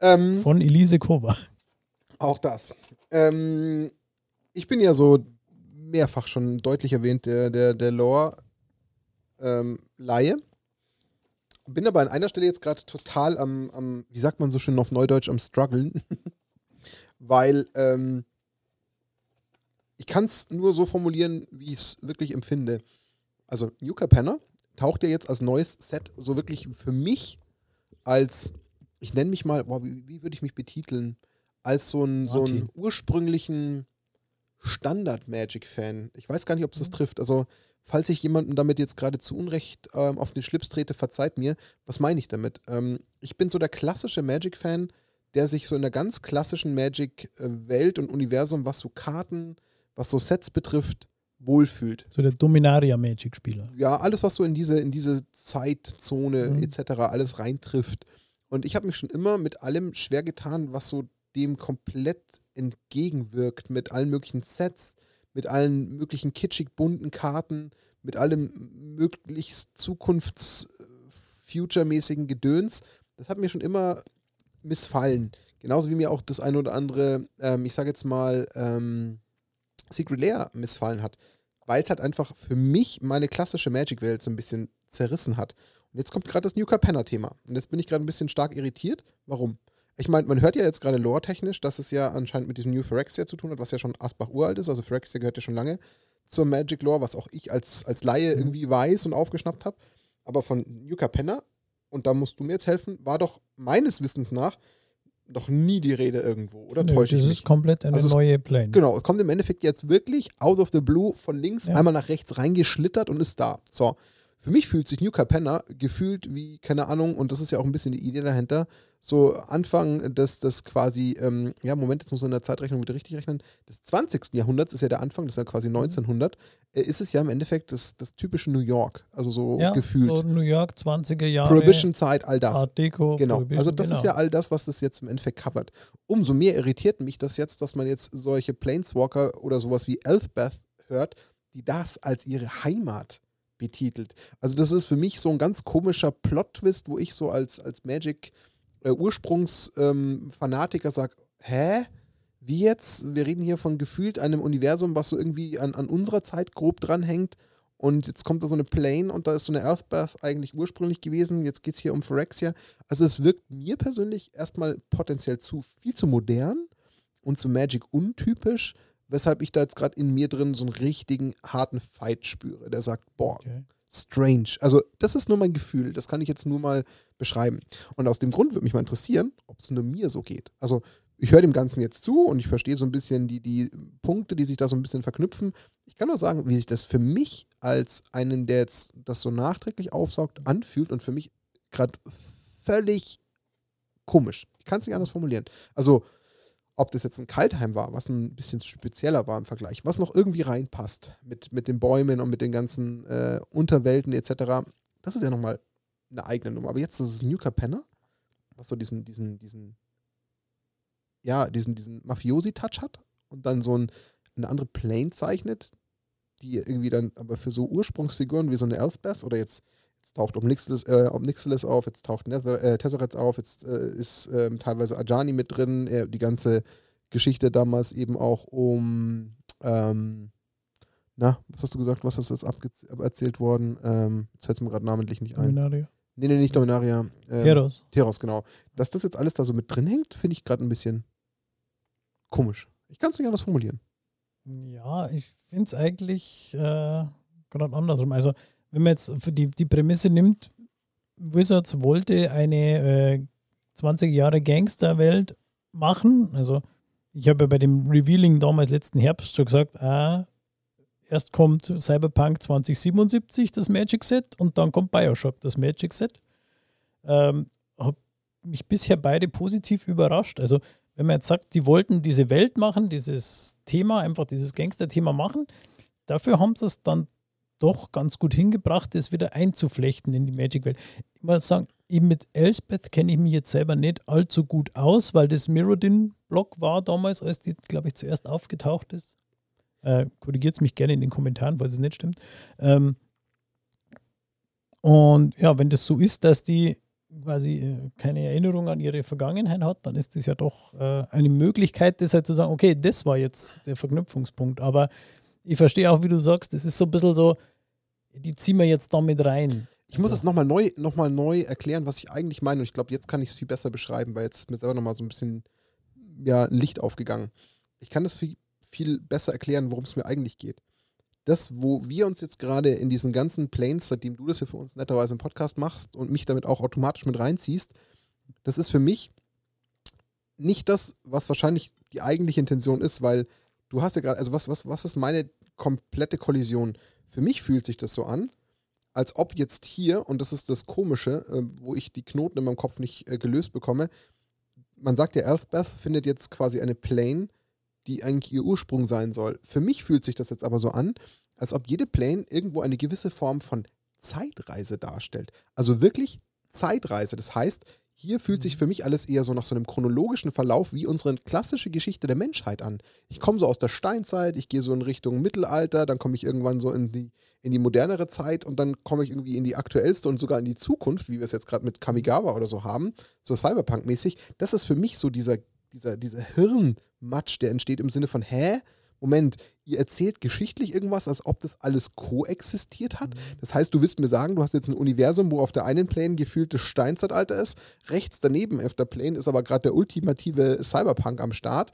S1: Ähm,
S2: Von Elise Kova.
S1: Auch das. Ähm, ich bin ja so mehrfach schon deutlich erwähnt, der, der, der Lore-Laie. Ähm, bin aber an einer Stelle jetzt gerade total am, am, wie sagt man so schön auf Neudeutsch, am struggeln. Weil ähm, ich kann es nur so formulieren, wie ich es wirklich empfinde. Also Yuka Penner taucht ja jetzt als neues Set so wirklich für mich als, ich nenne mich mal, boah, wie, wie würde ich mich betiteln? Als so, ein, so einen ursprünglichen Standard-Magic-Fan. Ich weiß gar nicht, ob es das mhm. trifft. Also, falls ich jemandem damit jetzt gerade zu Unrecht ähm, auf den Schlips trete, verzeiht mir. Was meine ich damit? Ähm, ich bin so der klassische Magic-Fan, der sich so in der ganz klassischen Magic-Welt und Universum, was so Karten, was so Sets betrifft, wohlfühlt.
S2: So der Dominaria-Magic-Spieler.
S1: Ja, alles, was so in diese, in diese Zeitzone mhm. etc. alles reintrifft. Und ich habe mich schon immer mit allem schwer getan, was so dem komplett entgegenwirkt, mit allen möglichen Sets, mit allen möglichen kitschig bunten Karten, mit allem möglichst zukunfts-future-mäßigen Gedöns. Das hat mir schon immer missfallen. Genauso wie mir auch das eine oder andere, ähm, ich sage jetzt mal, ähm, Secret Lair missfallen hat, weil es halt einfach für mich meine klassische Magic-Welt so ein bisschen zerrissen hat. Und jetzt kommt gerade das New Capenna-Thema. Und jetzt bin ich gerade ein bisschen stark irritiert. Warum? Ich meine, man hört ja jetzt gerade lore-technisch, dass es ja anscheinend mit diesem New Phyrexia zu tun hat, was ja schon Asbach uralt ist. Also Phyrexia gehört ja schon lange zur Magic Lore, was auch ich als, als Laie mhm. irgendwie weiß und aufgeschnappt habe. Aber von New Capenna, und da musst du mir jetzt helfen, war doch meines Wissens nach noch nie die Rede irgendwo, oder
S2: Nö, täusche ich mich? Das ist komplett eine also neue Plane.
S1: Genau, es kommt im Endeffekt jetzt wirklich out of the blue von links ja. einmal nach rechts reingeschlittert und ist da. So, für mich fühlt sich New Capenna gefühlt wie, keine Ahnung, und das ist ja auch ein bisschen die Idee dahinter, so Anfang des, des quasi, ähm, ja, Moment, jetzt muss man in der Zeitrechnung wieder richtig rechnen, des 20. Jahrhunderts ist ja der Anfang, das ist ja quasi 1900, mhm. äh, ist es ja im Endeffekt das, das typische New York, also so ja, gefühlt. So
S2: New York, 20er Jahre.
S1: Prohibition-Zeit, all das.
S2: Art Deco.
S1: Genau, also das genau. ist ja all das, was das jetzt im Endeffekt covert. Umso mehr irritiert mich das jetzt, dass man jetzt solche Planeswalker oder sowas wie Elfbeth hört, die das als ihre Heimat betitelt. Also das ist für mich so ein ganz komischer Plot-Twist, wo ich so als, als Magic äh, Ursprungsfanatiker ähm, sage, hä? Wie jetzt? Wir reden hier von gefühlt einem Universum, was so irgendwie an, an unserer Zeit grob dranhängt. Und jetzt kommt da so eine Plane und da ist so eine Earthbath eigentlich ursprünglich gewesen. Jetzt geht es hier um Phyrexia. Also es wirkt mir persönlich erstmal potenziell zu viel zu modern und zu Magic untypisch, weshalb ich da jetzt gerade in mir drin so einen richtigen harten Fight spüre, der sagt, boah, okay strange. Also, das ist nur mein Gefühl. Das kann ich jetzt nur mal beschreiben. Und aus dem Grund würde mich mal interessieren, ob es nur mir so geht. Also, ich höre dem Ganzen jetzt zu und ich verstehe so ein bisschen die, die Punkte, die sich da so ein bisschen verknüpfen. Ich kann nur sagen, wie sich das für mich als einen, der jetzt das so nachträglich aufsaugt, anfühlt und für mich gerade völlig komisch. Ich kann es nicht anders formulieren. Also, ob das jetzt ein Kaltheim war, was ein bisschen spezieller war im Vergleich, was noch irgendwie reinpasst mit, mit den Bäumen und mit den ganzen äh, Unterwelten etc., das ist ja nochmal eine eigene Nummer. Aber jetzt so das New Capenna, was so diesen, diesen, diesen, ja, diesen, diesen Mafiosi-Touch hat und dann so ein, eine andere Plane zeichnet, die irgendwie dann aber für so Ursprungsfiguren wie so eine Elspeth oder jetzt Jetzt taucht Omnixilis, äh, Omnixilis auf, jetzt taucht Nether, äh, Tesseract auf, jetzt äh, ist ähm, teilweise Ajani mit drin. Äh, die ganze Geschichte damals eben auch um, ähm, na, was hast du gesagt, was ist jetzt erzählt worden? Ähm, jetzt fällt es mir gerade namentlich nicht ein.
S2: Dominaria.
S1: Nee, nee, nicht Dominaria.
S2: Ähm, Teros.
S1: Teros, genau. Dass das jetzt alles da so mit drin hängt, finde ich gerade ein bisschen komisch. Ich kann es nicht anders formulieren.
S2: Ja, ich finde es eigentlich äh, gerade andersrum. Also, wenn man jetzt die, die Prämisse nimmt, Wizards wollte eine äh, 20 Jahre Gangsterwelt machen. Also ich habe ja bei dem Revealing damals letzten Herbst schon gesagt, ah, erst kommt Cyberpunk 2077, das Magic Set, und dann kommt Bioshock, das Magic Set. Ähm, habe mich bisher beide positiv überrascht. Also wenn man jetzt sagt, die wollten diese Welt machen, dieses Thema, einfach dieses Gangster-Thema machen, dafür haben sie es dann doch ganz gut hingebracht, das wieder einzuflechten in die Magic-Welt. Ich muss sagen, eben mit Elspeth kenne ich mich jetzt selber nicht allzu gut aus, weil das Mirrodin-Blog war damals, als die, glaube ich, zuerst aufgetaucht ist. Äh, Korrigiert es mich gerne in den Kommentaren, falls es nicht stimmt. Ähm, und ja, wenn das so ist, dass die quasi äh, keine Erinnerung an ihre Vergangenheit hat, dann ist das ja doch äh, eine Möglichkeit, das halt zu sagen, okay, das war jetzt der Verknüpfungspunkt. Aber ich verstehe auch, wie du sagst, das ist so ein bisschen so, die ziehen wir jetzt da mit rein.
S1: Ich muss es nochmal neu, noch neu erklären, was ich eigentlich meine. Und ich glaube, jetzt kann ich es viel besser beschreiben, weil jetzt ist mir selber nochmal so ein bisschen ja, ein Licht aufgegangen. Ich kann das viel, viel besser erklären, worum es mir eigentlich geht. Das, wo wir uns jetzt gerade in diesen ganzen Planes, seitdem du das hier für uns netterweise im Podcast machst und mich damit auch automatisch mit reinziehst, das ist für mich nicht das, was wahrscheinlich die eigentliche Intention ist, weil du hast ja gerade, also was, was, was ist meine komplette Kollision? Für mich fühlt sich das so an, als ob jetzt hier, und das ist das Komische, äh, wo ich die Knoten in meinem Kopf nicht äh, gelöst bekomme, man sagt ja, Elfbeth findet jetzt quasi eine Plane, die eigentlich ihr Ursprung sein soll. Für mich fühlt sich das jetzt aber so an, als ob jede Plane irgendwo eine gewisse Form von Zeitreise darstellt. Also wirklich Zeitreise. Das heißt, hier fühlt sich mhm. für mich alles eher so nach so einem chronologischen Verlauf wie unsere klassische Geschichte der Menschheit an. Ich komme so aus der Steinzeit, ich gehe so in Richtung Mittelalter, dann komme ich irgendwann so in die, in die modernere Zeit und dann komme ich irgendwie in die aktuellste und sogar in die Zukunft, wie wir es jetzt gerade mit Kamigawa oder so haben, so Cyberpunk-mäßig. Das ist für mich so dieser, dieser, dieser Hirnmatsch, der entsteht im Sinne von, hä? Moment, ihr erzählt geschichtlich irgendwas, als ob das alles koexistiert hat. Mhm. Das heißt, du willst mir sagen, du hast jetzt ein Universum, wo auf der einen Plane gefühlt das Steinzeitalter ist, rechts daneben auf der Plane ist aber gerade der ultimative Cyberpunk am Start.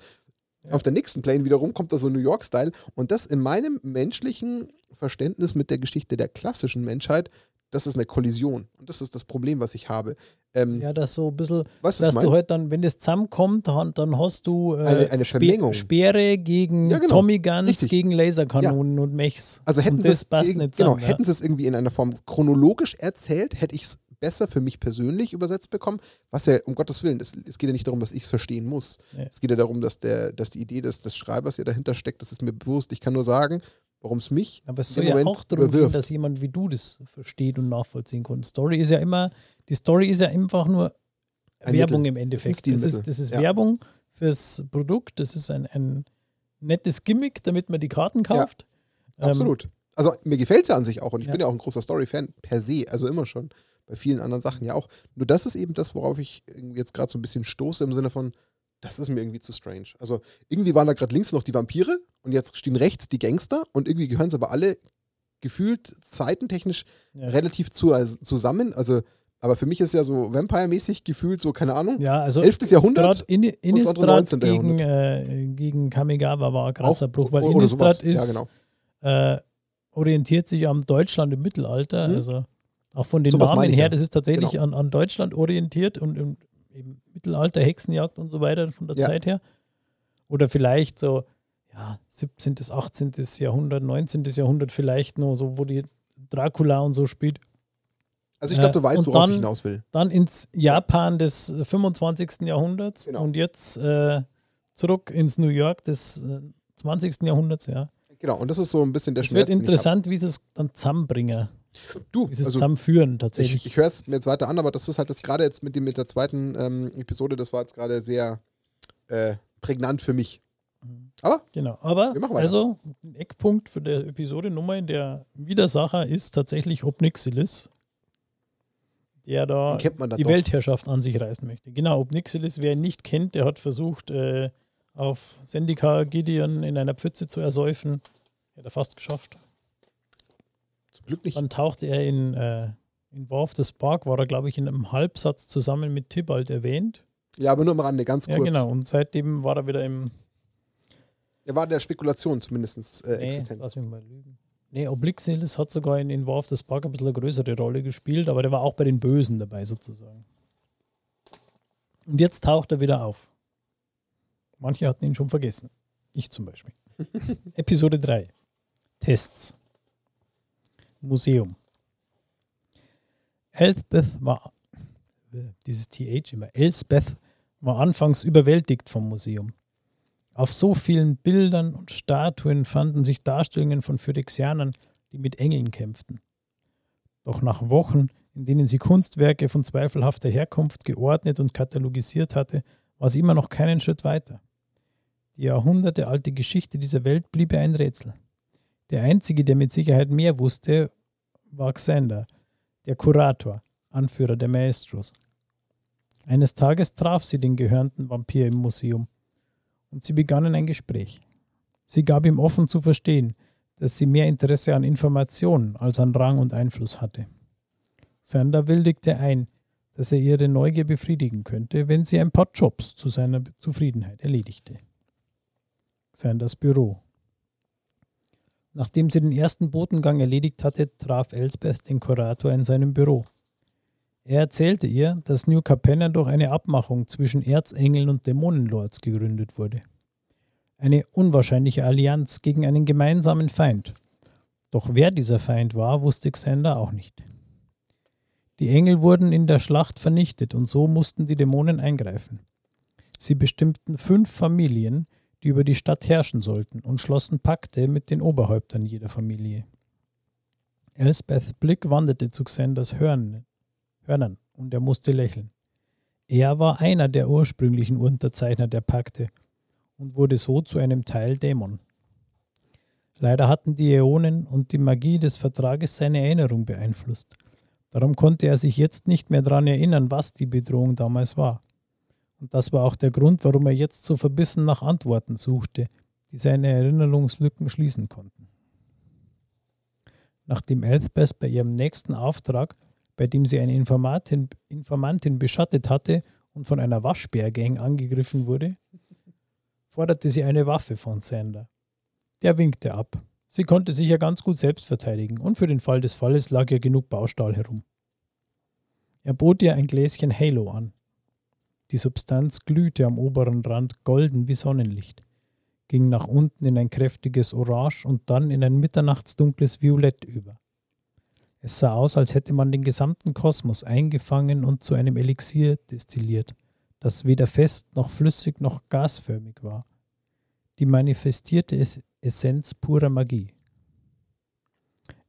S1: Ja. Auf der nächsten Plane wiederum kommt da so New York-Style. Und das in meinem menschlichen Verständnis mit der Geschichte der klassischen Menschheit das ist eine Kollision. Und das ist das Problem, was ich habe.
S2: Ähm, ja, das so ein bisschen, was dass du halt dann, wenn das zusammenkommt, dann, dann hast du
S1: äh, eine, eine Vermengung.
S2: Speere gegen ja, genau. Tommy Guns, Richtig. gegen Laserkanonen ja. und Mechs.
S1: Also hätten sie es genau, hätten sie es irgendwie in einer Form chronologisch erzählt, hätte ich es besser für mich persönlich übersetzt bekommen. Was ja, um Gottes Willen, es, es geht ja nicht darum, dass ich es verstehen muss.
S2: Ja.
S1: Es geht ja darum, dass, der, dass die Idee des, des Schreibers ja dahinter steckt. Das ist mir bewusst. Ich kann nur sagen, warum es mich
S2: Aber es soll ja
S1: Moment
S2: auch darum gehen, dass jemand wie du das versteht und nachvollziehen kann. Story ist ja immer, die Story ist ja einfach nur
S1: Ein
S2: Werbung
S1: Mittel.
S2: im Endeffekt.
S1: Das ist
S2: Das ist,
S1: Ja.
S2: Werbung fürs Produkt, das ist ein, ein nettes Gimmick, damit man die Karten kauft. Ähm,
S1: Absolut. Also mir gefällt es ja an sich auch und ich
S2: Ja.
S1: bin ja auch ein großer Story-Fan per se, also immer schon. Bei vielen anderen Sachen ja auch. Nur das ist eben das, worauf ich jetzt gerade so ein bisschen stoße im Sinne von, das ist mir irgendwie zu strange. Also irgendwie waren da gerade links noch die Vampire und jetzt stehen rechts die Gangster und irgendwie gehören sie aber alle gefühlt zeitentechnisch
S2: Ja.
S1: relativ zu, also zusammen. Also, aber für mich ist ja so Vampire-mäßig gefühlt so, keine Ahnung,
S2: Ja, also
S1: 11. Jahrhundert.
S2: gerade In Innistrad
S1: 19.
S2: gegen, äh, gegen Kamigawa war ein krasser
S1: Auch-
S2: Bruch, weil
S1: oder- oder sowas.
S2: Innistrad ist,
S1: Ja, genau.
S2: äh, orientiert sich am Deutschland im Mittelalter.
S1: Mhm.
S2: Also auch von den
S1: Sowas
S2: Namen
S1: ich
S2: her, das ist tatsächlich
S1: Genau.
S2: an, an Deutschland orientiert und im, im Mittelalter Hexenjagd und so weiter von der
S1: Ja.
S2: Zeit her. Oder vielleicht so ja, 17., 18. Jahrhundert, 19. Jahrhundert vielleicht noch, so wo die Dracula und so spielt.
S1: Also ich glaube, du
S2: Äh,
S1: weißt,
S2: und
S1: worauf
S2: dann-
S1: ich hinaus will.
S2: Dann ins Japan des 25. Jahrhunderts
S1: Genau.
S2: und jetzt äh, zurück ins New York des äh, 20. Jahrhunderts, ja.
S1: Genau, und das ist so ein bisschen der
S2: Es
S1: Schmerz.
S2: wird
S1: den ich
S2: interessant, wie sie es dann zusammenbringen.
S1: Du,
S2: wie sie es
S1: also
S2: zusammenführen tatsächlich.
S1: ich, ich höre es mir jetzt weiter an, aber das ist halt das gerade jetzt mit, dem, mit der zweiten ähm, Episode, das war jetzt gerade sehr äh, prägnant für mich. Aber
S2: Genau, aber also ein Eckpunkt für der Episode Nummer in der Widersacher ist tatsächlich Obnixilis, der da die
S1: doch.
S2: Weltherrschaft an sich reißen möchte. Genau, Obnixilis, wer ihn nicht kennt, der hat versucht, äh, auf Sendika Gideon in einer Pfütze zu ersäufen. Hat er fast geschafft.
S1: Zum Glück nicht.
S2: Dann tauchte er in, äh, in War of the Spark, war er, glaube ich, in einem Halbsatz zusammen mit Tybalt erwähnt.
S1: Ja, aber nur am Rande, ganz
S2: Ja,
S1: kurz.
S2: genau. Und seitdem war er wieder im.
S1: Er war der Spekulation zumindest äh,
S2: Nee,
S1: existent.
S2: lass mich mal lügen. Nee, Oblixilis hat sogar in, in War of the Spark ein bisschen eine größere Rolle gespielt, aber der war auch bei den Bösen dabei sozusagen. Und jetzt taucht er wieder auf. Manche hatten ihn schon vergessen. Ich zum Beispiel. Episode 3. Tests. Museum. Elspeth war, dieses TH immer, Elspeth war anfangs überwältigt vom Museum. Auf so vielen Bildern und Statuen fanden sich Darstellungen von Phyrexianern, die mit Engeln kämpften. Doch nach Wochen, in denen sie Kunstwerke von zweifelhafter Herkunft geordnet und katalogisiert hatte, war sie immer noch keinen Schritt weiter. Die jahrhundertealte Geschichte dieser Welt blieb ein Rätsel. Der einzige, der mit Sicherheit mehr wusste, war Xander, der Kurator, Anführer der Maestros. Eines Tages traf sie den gehörnten Vampir im Museum und sie begannen ein Gespräch. Sie gab ihm offen zu verstehen, dass sie mehr Interesse an Informationen als an Rang und Einfluss hatte. Sander willigte ein, dass er ihre Neugier befriedigen könnte, wenn sie ein paar Jobs zu seiner Zufriedenheit erledigte. Sanders Büro. Nachdem sie den ersten Botengang erledigt hatte, traf Elsbeth den Kurator in seinem Büro. Er erzählte ihr, dass New Capenna durch eine Abmachung zwischen Erzengeln und Dämonenlords gegründet wurde. Eine unwahrscheinliche Allianz gegen einen gemeinsamen Feind. Doch wer dieser Feind war, wusste Xander auch nicht. Die Engel wurden in der Schlacht vernichtet und so mussten die Dämonen eingreifen. Sie bestimmten fünf Familien, die über die Stadt herrschen sollten und schlossen Pakte mit den Oberhäuptern jeder Familie. Elsbeth Blick wanderte zu Xanders Hörnern, Hörnern und er musste lächeln. Er war einer der ursprünglichen Unterzeichner der Pakte und wurde so zu einem Teil Dämon. Leider hatten die Äonen und die Magie des Vertrages seine Erinnerung beeinflusst. Darum konnte er sich jetzt nicht mehr daran erinnern, was die Bedrohung damals war. Und das war auch der Grund, warum er jetzt so verbissen nach Antworten suchte, die seine Erinnerungslücken schließen konnten. Nachdem Elspeth bei ihrem nächsten Auftrag, bei dem sie eine Informantin, Informantin beschattet hatte und von einer Waschbärgang angegriffen wurde, forderte sie eine Waffe von Sander. Der winkte ab. Sie konnte sich ja ganz gut selbst verteidigen und für den Fall des Falles lag ja genug Baustahl herum. Er bot ihr ein Gläschen Halo an. Die Substanz glühte am oberen Rand golden wie Sonnenlicht, ging nach unten in ein kräftiges Orange und dann in ein mitternachtsdunkles Violett über. Es sah aus, als hätte man den gesamten Kosmos eingefangen und zu einem Elixier destilliert, das weder fest noch flüssig noch gasförmig war. Die manifestierte Essenz purer Magie.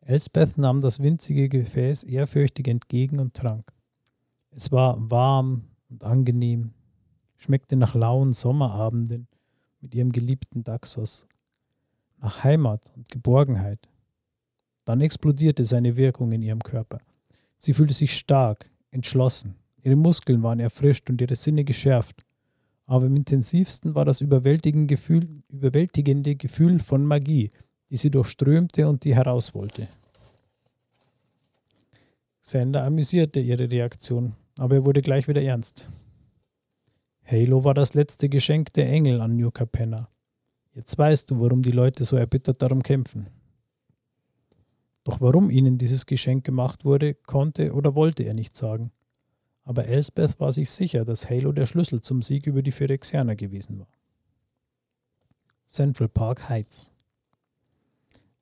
S2: Elsbeth nahm das winzige Gefäß ehrfürchtig entgegen und trank. Es war warm und angenehm, schmeckte nach lauen Sommerabenden mit ihrem geliebten Daxos, nach Heimat und Geborgenheit. Dann explodierte seine Wirkung in ihrem Körper. Sie fühlte sich stark, entschlossen. Ihre Muskeln waren erfrischt und ihre Sinne geschärft. Aber im intensivsten war das überwältigende Gefühl, überwältigende Gefühl von Magie, die sie durchströmte und die heraus wollte. Sander amüsierte ihre Reaktion, aber er wurde gleich wieder ernst. Halo war das letzte Geschenk der Engel an New Capenna. Jetzt weißt du, warum die Leute so erbittert darum kämpfen. Doch warum ihnen dieses Geschenk gemacht wurde, konnte oder wollte er nicht sagen. Aber Elsbeth war sich sicher, dass Halo der Schlüssel zum Sieg über die Phyrexianer gewesen war. Central Park Heights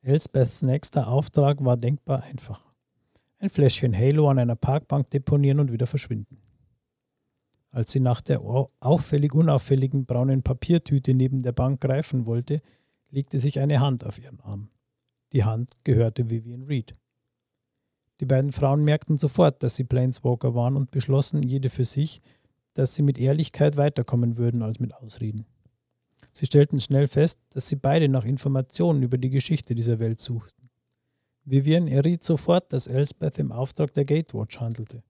S2: Elsbeths nächster Auftrag war denkbar einfach. Ein Fläschchen Halo an einer Parkbank deponieren und wieder verschwinden. Als sie nach der auffällig unauffälligen braunen Papiertüte neben der Bank greifen wollte, legte sich eine Hand auf ihren Arm. Die Hand gehörte Vivian Reed. Die beiden Frauen merkten sofort, dass sie Planeswalker waren und beschlossen, jede für sich, dass sie mit Ehrlichkeit weiterkommen würden als mit Ausreden. Sie stellten schnell fest, dass sie beide nach Informationen über die Geschichte dieser Welt suchten. Vivian erriet sofort, dass Elsbeth im Auftrag der Gatewatch handelte.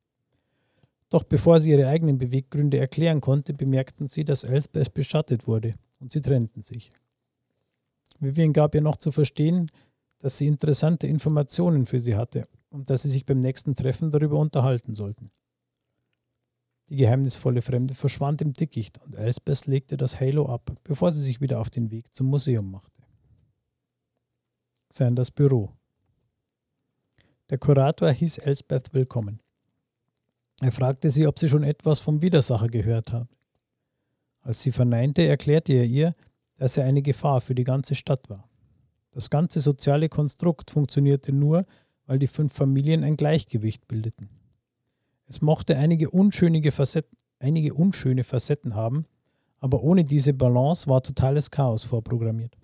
S2: Doch bevor sie ihre eigenen Beweggründe erklären konnte, bemerkten sie, dass Elsbeth beschattet wurde und sie trennten sich. Vivian gab ihr noch zu verstehen, dass sie interessante Informationen für sie hatte und dass sie sich beim nächsten Treffen darüber unterhalten sollten. Die geheimnisvolle Fremde verschwand im Dickicht und Elsbeth legte das Halo ab, bevor sie sich wieder auf den Weg zum Museum machte. Sanders Büro. Der Kurator hieß Elsbeth willkommen. Er fragte sie, ob sie schon etwas vom Widersacher gehört hat. Als sie verneinte, erklärte er ihr, dass er eine Gefahr für die ganze Stadt war. Das ganze soziale Konstrukt funktionierte nur, weil die fünf Familien ein Gleichgewicht bildeten. Es mochte einige unschöne, Facetten, einige unschöne Facetten haben, aber ohne diese Balance war totales Chaos vorprogrammiert.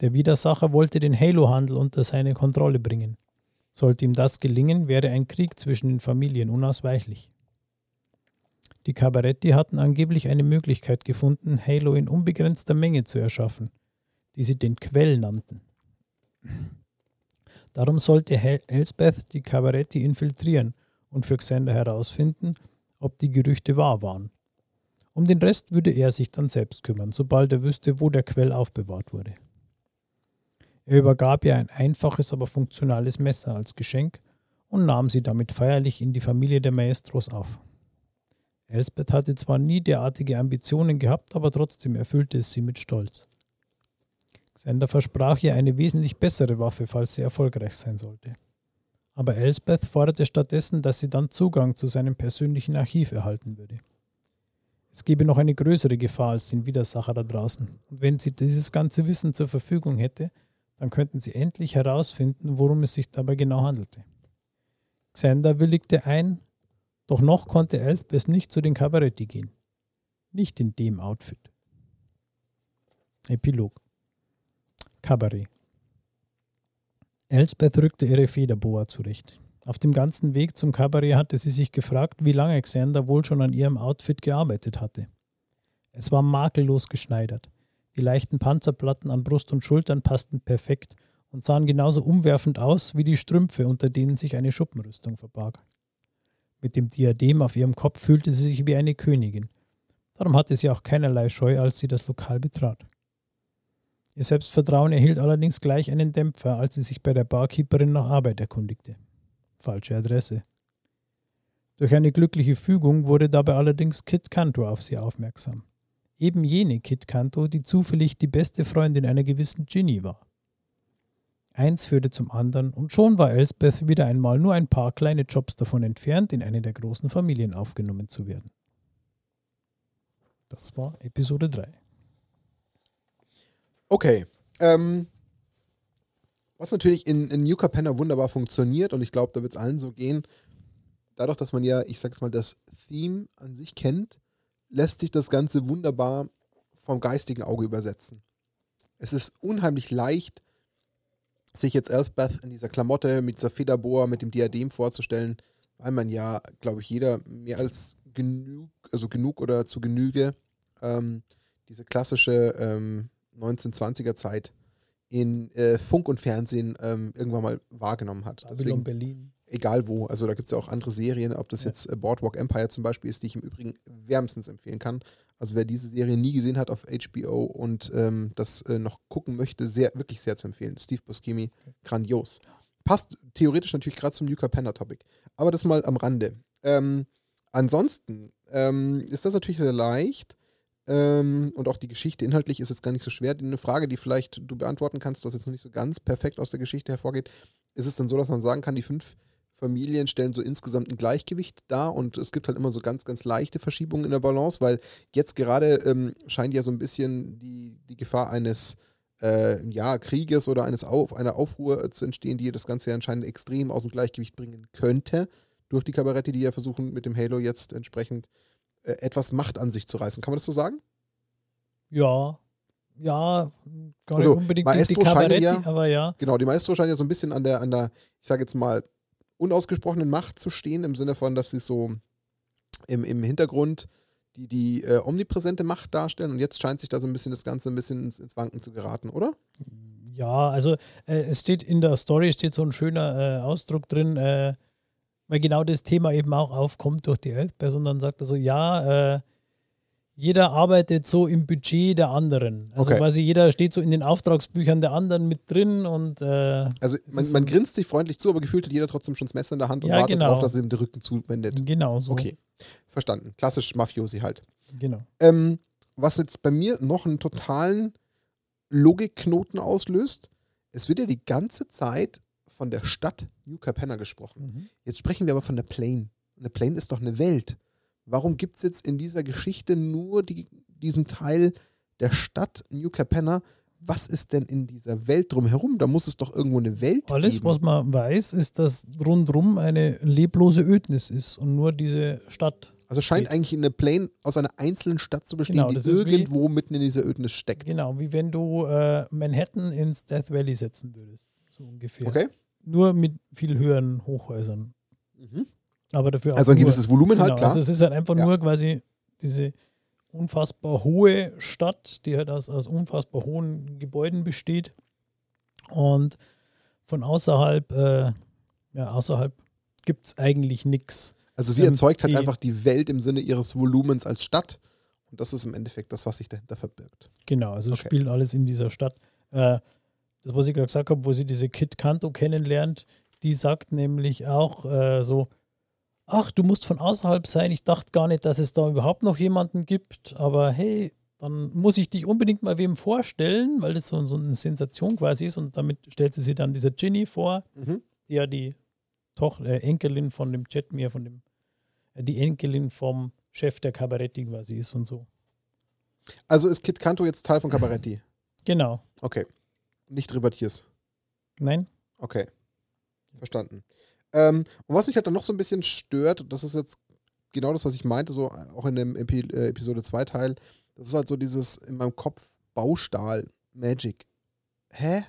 S2: Der Widersacher wollte den Halo-Handel unter seine Kontrolle bringen. Sollte ihm das gelingen, wäre ein Krieg zwischen den Familien unausweichlich. Die Kabaretti hatten angeblich eine Möglichkeit gefunden, Halo in unbegrenzter Menge zu erschaffen, die sie den Quell nannten. Darum sollte Elsbeth die Kabaretti infiltrieren und für Xander herausfinden, ob die Gerüchte wahr waren. Um den Rest würde er sich dann selbst kümmern, sobald er wüsste, wo der Quell aufbewahrt wurde. Er übergab ihr ein einfaches, aber funktionales Messer als Geschenk und nahm sie damit feierlich in die Familie der Maestros auf. Elsbeth hatte zwar nie derartige Ambitionen gehabt, aber trotzdem erfüllte es sie mit Stolz. Xander versprach ihr eine wesentlich bessere Waffe, falls sie erfolgreich sein sollte. Aber Elsbeth forderte stattdessen, dass sie dann Zugang zu seinem persönlichen Archiv erhalten würde. Es gebe noch eine größere Gefahr als den Widersacher da draußen, und wenn sie dieses ganze Wissen zur Verfügung hätte, dann könnten sie endlich herausfinden, worum es sich dabei genau handelte. Xander willigte ein, doch noch konnte Elspeth nicht zu den Kabaretti gehen. Nicht in dem Outfit. Epilog Kabarett Elsbeth rückte ihre Federboa zurecht. Auf dem ganzen Weg zum Kabarett hatte sie sich gefragt, wie lange Xander wohl schon an ihrem Outfit gearbeitet hatte. Es war makellos geschneidert. Die leichten Panzerplatten an Brust und Schultern passten perfekt und sahen genauso umwerfend aus wie die Strümpfe, unter denen sich eine Schuppenrüstung verbarg. Mit dem Diadem auf ihrem Kopf fühlte sie sich wie eine Königin. Darum hatte sie auch keinerlei Scheu, als sie das Lokal betrat. Ihr Selbstvertrauen erhielt allerdings gleich einen Dämpfer, als sie sich bei der Barkeeperin nach Arbeit erkundigte. Falsche Adresse. Durch eine glückliche Fügung wurde dabei allerdings Kit Cantor auf sie aufmerksam eben jene Kit Kanto, die zufällig die beste Freundin einer gewissen Ginny war. Eins führte zum anderen und schon war Elsbeth wieder einmal nur ein paar kleine Jobs davon entfernt, in eine der großen Familien aufgenommen zu werden. Das war Episode 3.
S1: Okay. Ähm, Was natürlich in, in New Capenna wunderbar funktioniert und ich glaube, da wird es allen so gehen. Dadurch, dass man ja, ich sag's mal, das Theme an sich kennt, lässt sich das Ganze wunderbar vom geistigen Auge übersetzen. Es ist unheimlich leicht, sich jetzt Elspeth in dieser Klamotte mit dieser Federbohr, mit dem Diadem vorzustellen, weil man ja, glaube ich, jeder mehr als genug, also genug oder zu Genüge ähm, diese klassische ähm, 1920er Zeit in äh, Funk und Fernsehen ähm, irgendwann mal wahrgenommen hat.
S2: Babylon
S1: Deswegen,
S2: Berlin.
S1: Egal wo. Also da gibt es ja auch andere Serien, ob das
S2: Ja.
S1: jetzt äh, Boardwalk Empire zum Beispiel ist, die ich im Übrigen wärmstens empfehlen kann. Also wer diese Serie nie gesehen hat auf HBO und ähm, das äh, noch gucken möchte, sehr, wirklich sehr zu empfehlen. Steve Buscemi, grandios. Passt theoretisch natürlich gerade zum Yucca Penner Topic. Aber das mal am Rande. Ähm, ansonsten ähm, ist das natürlich sehr leicht. Ähm, und auch die Geschichte inhaltlich ist jetzt gar nicht so schwer. Eine Frage, die vielleicht du beantworten kannst, was jetzt noch nicht so ganz perfekt aus der Geschichte hervorgeht, ist es dann so, dass man sagen kann, die fünf Familien stellen so insgesamt ein Gleichgewicht dar und es gibt halt immer so ganz, ganz leichte Verschiebungen in der Balance, weil jetzt gerade ähm, scheint ja so ein bisschen die, die Gefahr eines äh, ja, Krieges oder eines Auf, einer Aufruhr äh, zu entstehen, die das Ganze ja anscheinend extrem aus dem Gleichgewicht bringen könnte, durch die Kabaretti, die ja versuchen, mit dem Halo jetzt entsprechend äh, etwas Macht an sich zu reißen. Kann man das so sagen?
S2: Ja, ja, gar nicht
S1: Also,
S2: unbedingt die, die
S1: Maestro scheinen
S2: Kabaretti,
S1: ja-
S2: aber ja.
S1: Genau, die Maestro scheinen ja so ein bisschen an der, an der, ich sage jetzt mal, unausgesprochenen Macht zu stehen, im Sinne von, dass sie so im, im Hintergrund die, die äh, omnipräsente Macht darstellen und jetzt scheint sich da so ein bisschen das Ganze ein bisschen ins, ins Wanken zu geraten, oder?
S2: Ja, also äh, es steht in der Story steht so ein schöner äh, Ausdruck drin, äh, weil genau das Thema eben auch aufkommt durch die Elfperson. Dann sagt er so, ja, äh, jeder arbeitet so im Budget der anderen. Also
S1: Okay.
S2: quasi jeder steht so in den Auftragsbüchern der anderen mit drin und äh,
S1: Also
S2: Es
S1: man, man grinst sich freundlich zu, aber gefühlt hat jeder trotzdem schon das Messer in der Hand und
S2: Ja,
S1: wartet
S2: genau.
S1: darauf, dass er ihm den Rücken zuwendet.
S2: genau so.
S1: Okay, verstanden. Klassisch Mafiosi halt.
S2: Genau.
S1: Ähm, was jetzt bei mir noch einen totalen Logikknoten auslöst, es wird ja die ganze Zeit von der Stadt New Capenna gesprochen.
S2: Mhm.
S1: Jetzt sprechen wir aber von der Plane. Eine Plane ist doch eine Welt. Warum gibt es jetzt in dieser Geschichte nur die, diesen Teil der Stadt New Capenna? Was ist denn in dieser Welt drumherum? Da muss es doch irgendwo eine Welt
S2: Alles,
S1: geben.
S2: was man weiß, ist, dass rundrum eine leblose Ödnis ist und nur diese Stadt.
S1: also scheint
S2: geht.
S1: eigentlich eine Plane aus einer einzelnen Stadt zu bestehen,
S2: Genau,
S1: die
S2: ist wie-
S1: irgendwo mitten in dieser Ödnis steckt.
S2: Genau, wie wenn du äh, Manhattan ins Death Valley setzen würdest. So ungefähr.
S1: Okay?
S2: Nur mit viel höheren Hochhäusern.
S1: Mhm.
S2: Aber dafür auch
S1: Also ein
S2: nur,
S1: gewisses Volumen halt,
S2: genau,
S1: klar.
S2: Also es ist halt einfach
S1: Ja.
S2: nur quasi diese unfassbar hohe Stadt, die halt aus, aus unfassbar hohen Gebäuden besteht. Und von außerhalb, äh, ja, außerhalb gibt es eigentlich nichts.
S1: Also sie
S2: Ähm,
S1: erzeugt halt
S2: die-
S1: einfach die Welt im Sinne ihres Volumens als Stadt. Und das ist im Endeffekt das, was sich dahinter verbirgt.
S2: Genau, also es
S1: Okay.
S2: spielt alles in dieser Stadt. Äh, das, was ich gerade gesagt habe, wo sie diese Kit Kanto kennenlernt, die sagt nämlich auch äh, so, ach, du musst von außerhalb sein, ich dachte gar nicht, dass es da überhaupt noch jemanden gibt, aber hey, dann muss ich dich unbedingt mal wem vorstellen, weil das so, so eine Sensation quasi ist und damit stellt sie sich dann dieser Ginny vor,
S1: Mhm.
S2: die ja die Tochter, äh, Enkelin von dem Jetmir, von dem, äh, die Enkelin vom Chef der Kabaretti quasi ist und so.
S1: Also ist Kit Kanto jetzt Teil von Cabaretti?
S2: Genau.
S1: Okay. Nicht Ribatiers.
S2: Nein?
S1: Okay. Verstanden. Ähm, und was mich halt dann noch so ein bisschen stört, das ist jetzt genau das, was ich meinte, so auch in dem Epi äh, Episode 2 Teil, das ist halt so dieses in meinem Kopf Baustahl Magic. Hä?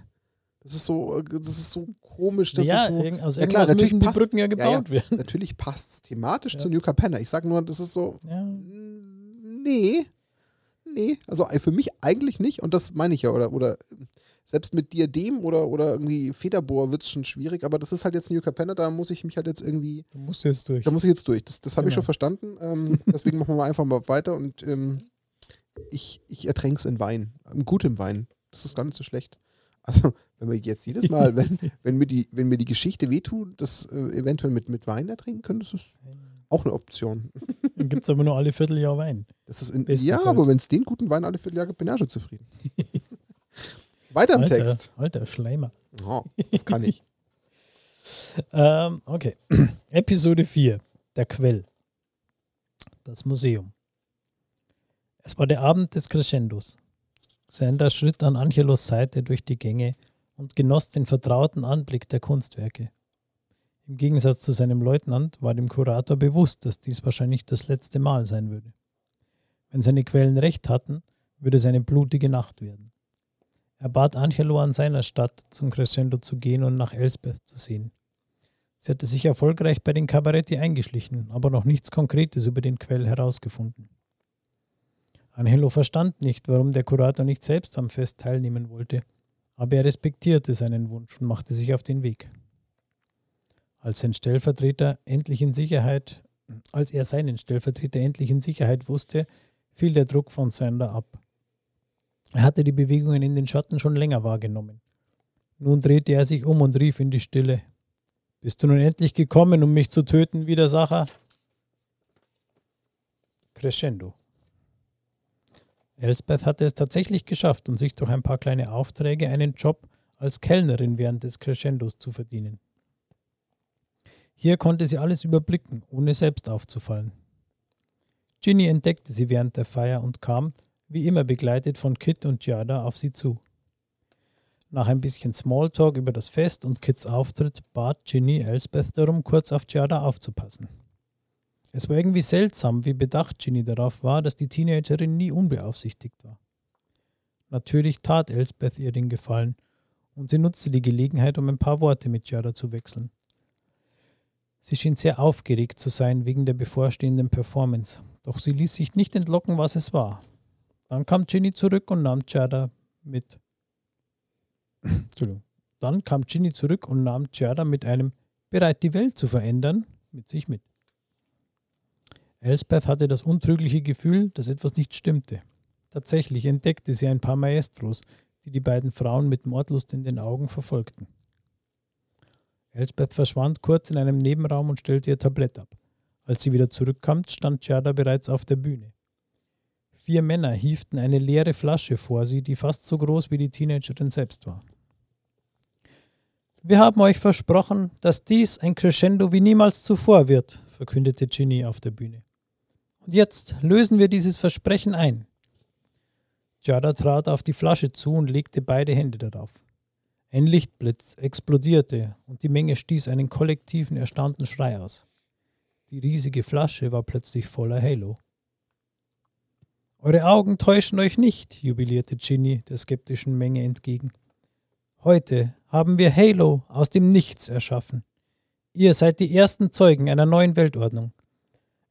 S1: Das ist so, äh, das ist so komisch. Das
S2: ja,
S1: ist so,
S2: aus
S1: Ja, klar, natürlich
S2: müssen die
S1: passt-
S2: Brücken ja
S1: ja.
S2: gebaut werden.
S1: natürlich passt es thematisch
S2: Ja.
S1: zu New Capenna. Ich sag nur, das ist so,
S2: Ja.
S1: Nee. Nee. Also äh, für mich eigentlich nicht. Und das meine ich ja. Oder, oder äh, selbst mit Diadem oder, oder irgendwie Federbohr wird es schon schwierig. Aber das ist halt jetzt New Capenna. Da muss ich mich halt jetzt irgendwie.
S2: Du musst jetzt durch.
S1: Da muss ich jetzt durch. Das, das habe ich
S2: Genau.
S1: schon verstanden. Ähm, deswegen machen wir mal einfach mal weiter. Und ähm, ich, ich ertränke es in Wein. In gutem Wein. Das ist gar nicht so schlecht. Also, wenn wir jetzt jedes Mal, wenn, wenn, mir, die, wenn mir die Geschichte wehtut, das äh, eventuell mit, mit Wein ertrinken können, das ist auch eine Option.
S2: Dann gibt es aber nur alle Vierteljahr Wein.
S1: Das ist in, ja, aber wenn es den guten Wein alle Vierteljahr gibt, bin ich auch schon zufrieden. Weiter im
S2: Alter,
S1: Text.
S2: alter Schleimer.
S1: Oh, das kann ich.
S2: Ähm, okay. Episode 4. Der Quell. Das Museum. Es war der Abend des Crescendos. Sanders schritt an Angelos Seite durch die Gänge und genoss den vertrauten Anblick der Kunstwerke. Im Gegensatz zu seinem Leutnant war dem Kurator bewusst, dass dies wahrscheinlich das letzte Mal sein würde. Wenn seine Quellen recht hatten, würde es eine blutige Nacht werden. Er bat Angelo an seiner Stadt zum Crescendo zu gehen und nach Elsbeth zu sehen. Sie hatte sich erfolgreich bei den Kabaretti eingeschlichen, aber noch nichts Konkretes über den Quell herausgefunden. Angelo verstand nicht, warum der Kurator nicht selbst am Fest teilnehmen wollte, aber er respektierte seinen Wunsch und machte sich auf den Weg. Als sein Stellvertreter endlich in Sicherheit, als er seinen Stellvertreter endlich in Sicherheit wusste, fiel der Druck von Sander ab. Er hatte die Bewegungen in den Schatten schon länger wahrgenommen. Nun drehte er sich um und rief in die Stille. Bist du nun endlich gekommen, um mich zu töten, Widersacher? Crescendo. Elsbeth hatte es tatsächlich geschafft und sich durch ein paar kleine Aufträge einen Job als Kellnerin während des Crescendos zu verdienen. Hier konnte sie alles überblicken, ohne selbst aufzufallen. Ginny entdeckte sie während der Feier und kam, wie immer begleitet von Kit und Giada, auf sie zu. Nach ein bisschen Smalltalk über das Fest und Kits Auftritt bat Ginny Elsbeth darum, kurz auf Giada aufzupassen. Es war irgendwie seltsam, wie bedacht Ginny darauf war, dass die Teenagerin nie unbeaufsichtigt war. Natürlich tat Elsbeth ihr den Gefallen und sie nutzte die Gelegenheit, um ein paar Worte mit Giada zu wechseln. Sie schien sehr aufgeregt zu sein wegen der bevorstehenden Performance, doch sie ließ sich nicht entlocken, was es war. Dann kam Ginny zurück und nahm Giada mit. Entschuldigung. Dann kam Ginny zurück und nahm Giada mit einem bereit die Welt zu verändern mit sich mit. Elsbeth hatte das untrügliche Gefühl, dass etwas nicht stimmte. Tatsächlich entdeckte sie ein paar Maestros, die die beiden Frauen mit Mordlust in den Augen verfolgten. Elsbeth verschwand kurz in einem Nebenraum und stellte ihr Tablett ab. Als sie wieder zurückkam, stand Giada bereits auf der Bühne. Vier Männer hieften eine leere Flasche vor sie, die fast so groß wie die Teenagerin selbst war. Wir haben euch versprochen, dass dies ein Crescendo wie niemals zuvor wird, verkündete Ginny auf der Bühne. Und jetzt lösen wir dieses Versprechen ein. Jada trat auf die Flasche zu und legte beide Hände darauf. Ein Lichtblitz explodierte und die Menge stieß einen kollektiven, erstaunten Schrei aus. Die riesige Flasche war plötzlich voller Halo. Eure Augen täuschen euch nicht, jubilierte Ginny der skeptischen Menge entgegen. Heute haben wir Halo aus dem Nichts erschaffen. Ihr seid die ersten Zeugen einer neuen Weltordnung.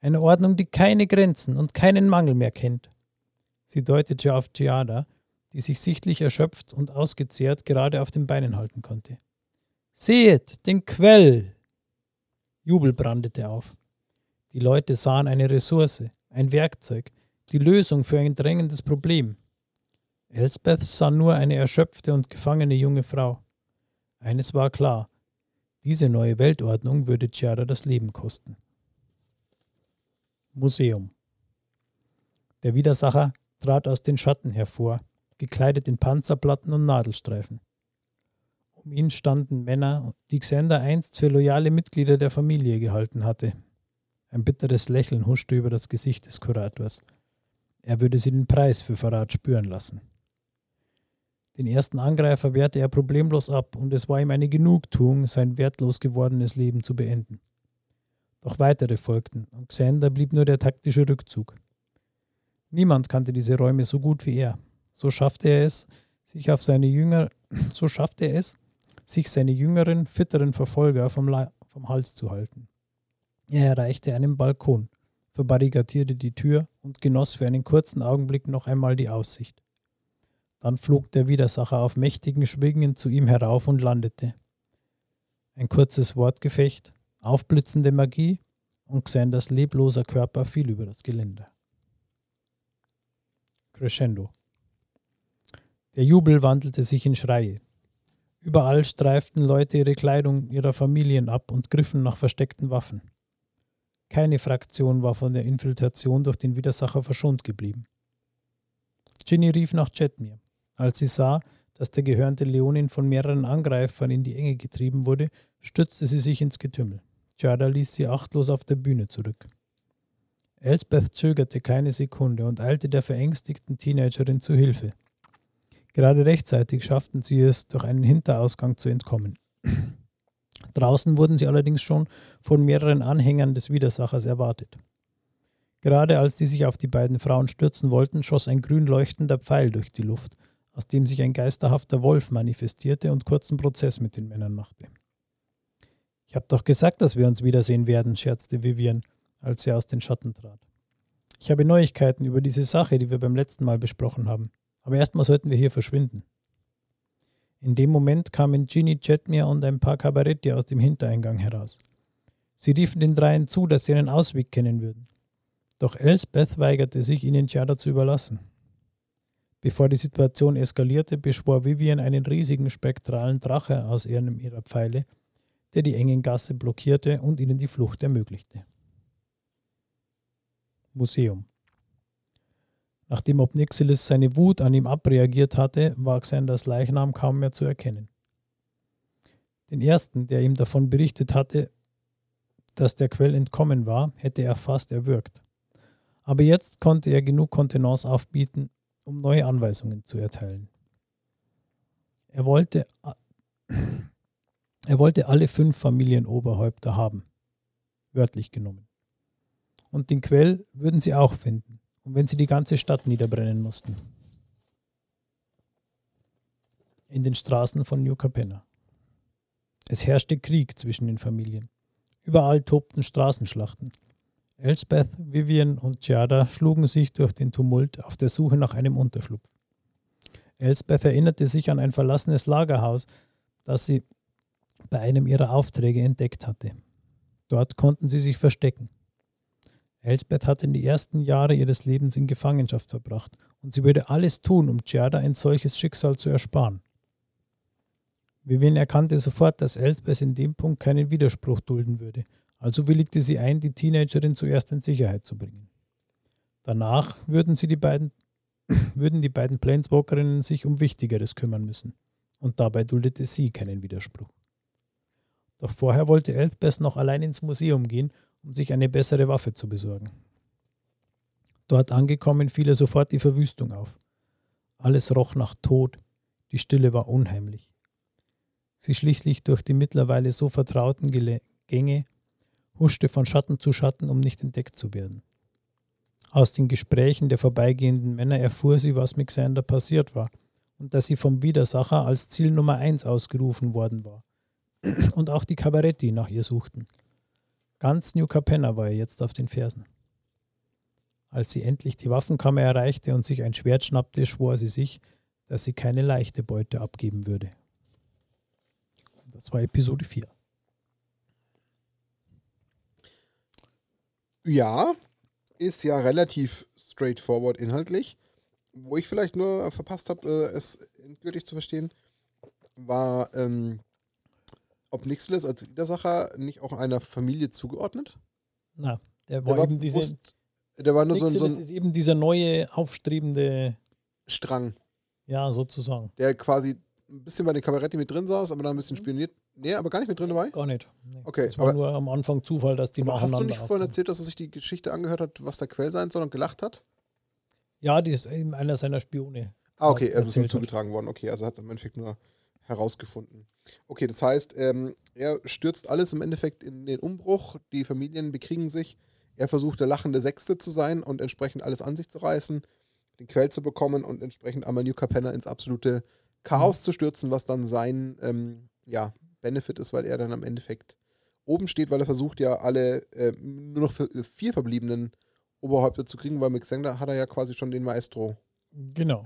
S2: Eine Ordnung, die keine Grenzen und keinen Mangel mehr kennt. Sie deutete auf Giada, die sich sichtlich erschöpft und ausgezehrt gerade auf den Beinen halten konnte. Seht, den Quell! Jubel brandete auf. Die Leute sahen eine Ressource, ein Werkzeug, die Lösung für ein drängendes Problem. Elsbeth sah nur eine erschöpfte und gefangene junge Frau. Eines war klar, diese neue Weltordnung würde Chiara das Leben kosten. Museum Der Widersacher trat aus den Schatten hervor, gekleidet in Panzerplatten und Nadelstreifen. Um ihn standen Männer, die Xander einst für loyale Mitglieder der Familie gehalten hatte. Ein bitteres Lächeln huschte über das Gesicht des Kurators. Er würde sie den Preis für Verrat spüren lassen. Den ersten Angreifer wehrte er problemlos ab, und es war ihm eine Genugtuung, sein wertlos gewordenes Leben zu beenden. Doch weitere folgten, und Xander blieb nur der taktische Rückzug. Niemand kannte diese Räume so gut wie er. So schaffte er es, sich auf seine Jünger, so schaffte er es, sich seine jüngeren, fitteren Verfolger vom, La vom Hals zu halten. Er erreichte einen Balkon, verbarrikadierte die Tür und genoss für einen kurzen Augenblick noch einmal die Aussicht. Dann flog der Widersacher auf mächtigen Schwingen zu ihm herauf und landete. Ein kurzes Wortgefecht, aufblitzende Magie und Xanders lebloser Körper fiel über das Geländer. Crescendo. Der Jubel wandelte sich in Schreie. Überall streiften Leute ihre Kleidung ihrer Familien ab und griffen nach versteckten Waffen. Keine Fraktion war von der Infiltration durch den Widersacher verschont geblieben. Ginny rief nach Jetmir. Als sie sah, dass der gehörnte Leonin von mehreren Angreifern in die Enge getrieben wurde, stützte sie sich ins Getümmel. Jada ließ sie achtlos auf der Bühne zurück. Elsbeth zögerte keine Sekunde und eilte der verängstigten Teenagerin zu Hilfe. Gerade rechtzeitig schafften sie es, durch einen Hinterausgang zu entkommen. Draußen wurden sie allerdings schon von mehreren Anhängern des Widersachers erwartet. Gerade als die sich auf die beiden Frauen stürzen wollten, schoss ein grün leuchtender Pfeil durch die Luft, aus dem sich ein geisterhafter Wolf manifestierte und kurzen Prozess mit den Männern machte. Ich hab doch gesagt, dass wir uns wiedersehen werden, scherzte Vivian, als er aus den Schatten trat. Ich habe Neuigkeiten über diese Sache, die wir beim letzten Mal besprochen haben. Aber erstmal sollten wir hier verschwinden. In dem Moment kamen Ginny Chetmere und ein paar Kabaretti aus dem Hintereingang heraus. Sie riefen den dreien zu, dass sie einen Ausweg kennen würden. Doch Elsbeth weigerte sich, ihnen Giada zu überlassen. Bevor die Situation eskalierte, beschwor Vivian einen riesigen spektralen Drache aus einem ihrer Pfeile, der die engen Gasse blockierte und ihnen die Flucht ermöglichte. Museum Nachdem Obnixilis seine Wut an ihm abreagiert hatte, war Xanders Leichnam kaum mehr zu erkennen. Den ersten, der ihm davon berichtet hatte, dass der Quell entkommen war, hätte er fast erwürgt. Aber jetzt konnte er genug Kontenance aufbieten, um neue Anweisungen zu erteilen. Er wollte, er wollte alle fünf Familienoberhäupter haben, wörtlich genommen. Und den Quell würden sie auch finden. Und wenn sie die ganze Stadt niederbrennen mussten. In den Straßen von New Capenna. Es herrschte Krieg zwischen den Familien. Überall tobten Straßenschlachten. Elsbeth, Vivian und Giada schlugen sich durch den Tumult auf der Suche nach einem Unterschlupf. Elsbeth erinnerte sich an ein verlassenes Lagerhaus, das sie bei einem ihrer Aufträge entdeckt hatte. Dort konnten sie sich verstecken. Elsbeth hatte die ersten Jahre ihres Lebens in Gefangenschaft verbracht und sie würde alles tun, um Gerda ein solches Schicksal zu ersparen. Vivian erkannte sofort, dass Elsbeth in dem Punkt keinen Widerspruch dulden würde, also willigte sie ein, die Teenagerin zuerst in Sicherheit zu bringen. Danach würden, sie die beiden, würden die beiden Planeswalkerinnen sich um Wichtigeres kümmern müssen, und dabei duldete sie keinen Widerspruch. Doch vorher wollte Elsbeth noch allein ins Museum gehen um sich eine bessere Waffe zu besorgen. Dort angekommen fiel er sofort die Verwüstung auf. Alles roch nach Tod, die Stille war unheimlich. Sie schlich sich durch die mittlerweile so vertrauten Gänge, huschte von Schatten zu Schatten, um nicht entdeckt zu werden. Aus den Gesprächen der vorbeigehenden Männer erfuhr sie, was mit Xander passiert war und dass sie vom Widersacher als Ziel Nummer eins ausgerufen worden war. Und auch die Kabaretti nach ihr suchten. Ganz New Capenna war er jetzt auf den Fersen. Als sie endlich die Waffenkammer erreichte und sich ein Schwert schnappte, schwor sie sich, dass sie keine leichte Beute abgeben würde. Das war Episode 4.
S1: Ja, ist ja relativ straightforward inhaltlich. Wo ich vielleicht nur verpasst habe, äh, es endgültig zu verstehen, war ähm, ob Nixless als Widersacher nicht auch einer Familie zugeordnet?
S2: Na, der war, der war eben diese. Bewusst,
S1: der war nur so, so ein.
S2: ist eben dieser neue, aufstrebende
S1: Strang.
S2: Ja, sozusagen.
S1: Der quasi ein bisschen bei den Kabaretti mit drin saß, aber dann ein bisschen mhm. spioniert. Nee, aber gar nicht mit drin dabei?
S2: Gar nicht.
S1: Nee. Okay.
S2: Es war aber, nur am Anfang Zufall, dass die
S1: aber Hast du nicht vorhin erzählt, dass er sich die Geschichte angehört hat, was der Quell sein soll und gelacht hat?
S2: Ja, die ist eben einer seiner Spione.
S1: Ah, okay, also ist ihm zugetragen worden. Okay, also hat er im Endeffekt nur herausgefunden. Okay, das heißt, ähm, er stürzt alles im Endeffekt in den Umbruch, die Familien bekriegen sich, er versucht der lachende Sechste zu sein und entsprechend alles an sich zu reißen, den Quell zu bekommen und entsprechend einmal New Capenna ins absolute Chaos mhm. zu stürzen, was dann sein ähm, ja, Benefit ist, weil er dann am Endeffekt oben steht, weil er versucht ja alle äh, nur noch äh, vier verbliebenen Oberhäupter zu kriegen, weil mit Xengda hat er ja quasi schon den Maestro-Chef
S2: genau.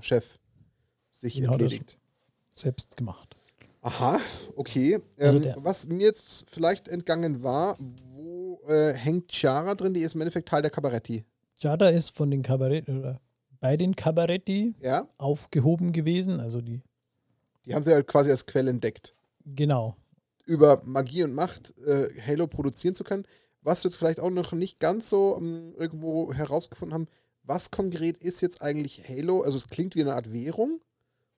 S1: sich genau erledigt.
S2: Selbst gemacht.
S1: Aha, okay. Also ähm, was mir jetzt vielleicht entgangen war, wo äh, hängt Chiara drin? Die ist im Endeffekt Teil der Kabaretti.
S2: Chiara ist von den Kabaretti oder bei den Kabaretti
S1: ja?
S2: aufgehoben gewesen. Also die.
S1: Die haben sie halt quasi als Quelle entdeckt.
S2: Genau.
S1: Über Magie und Macht äh, Halo produzieren zu können. Was wir jetzt vielleicht auch noch nicht ganz so ähm, irgendwo herausgefunden haben, was konkret ist jetzt eigentlich Halo? Also es klingt wie eine Art Währung.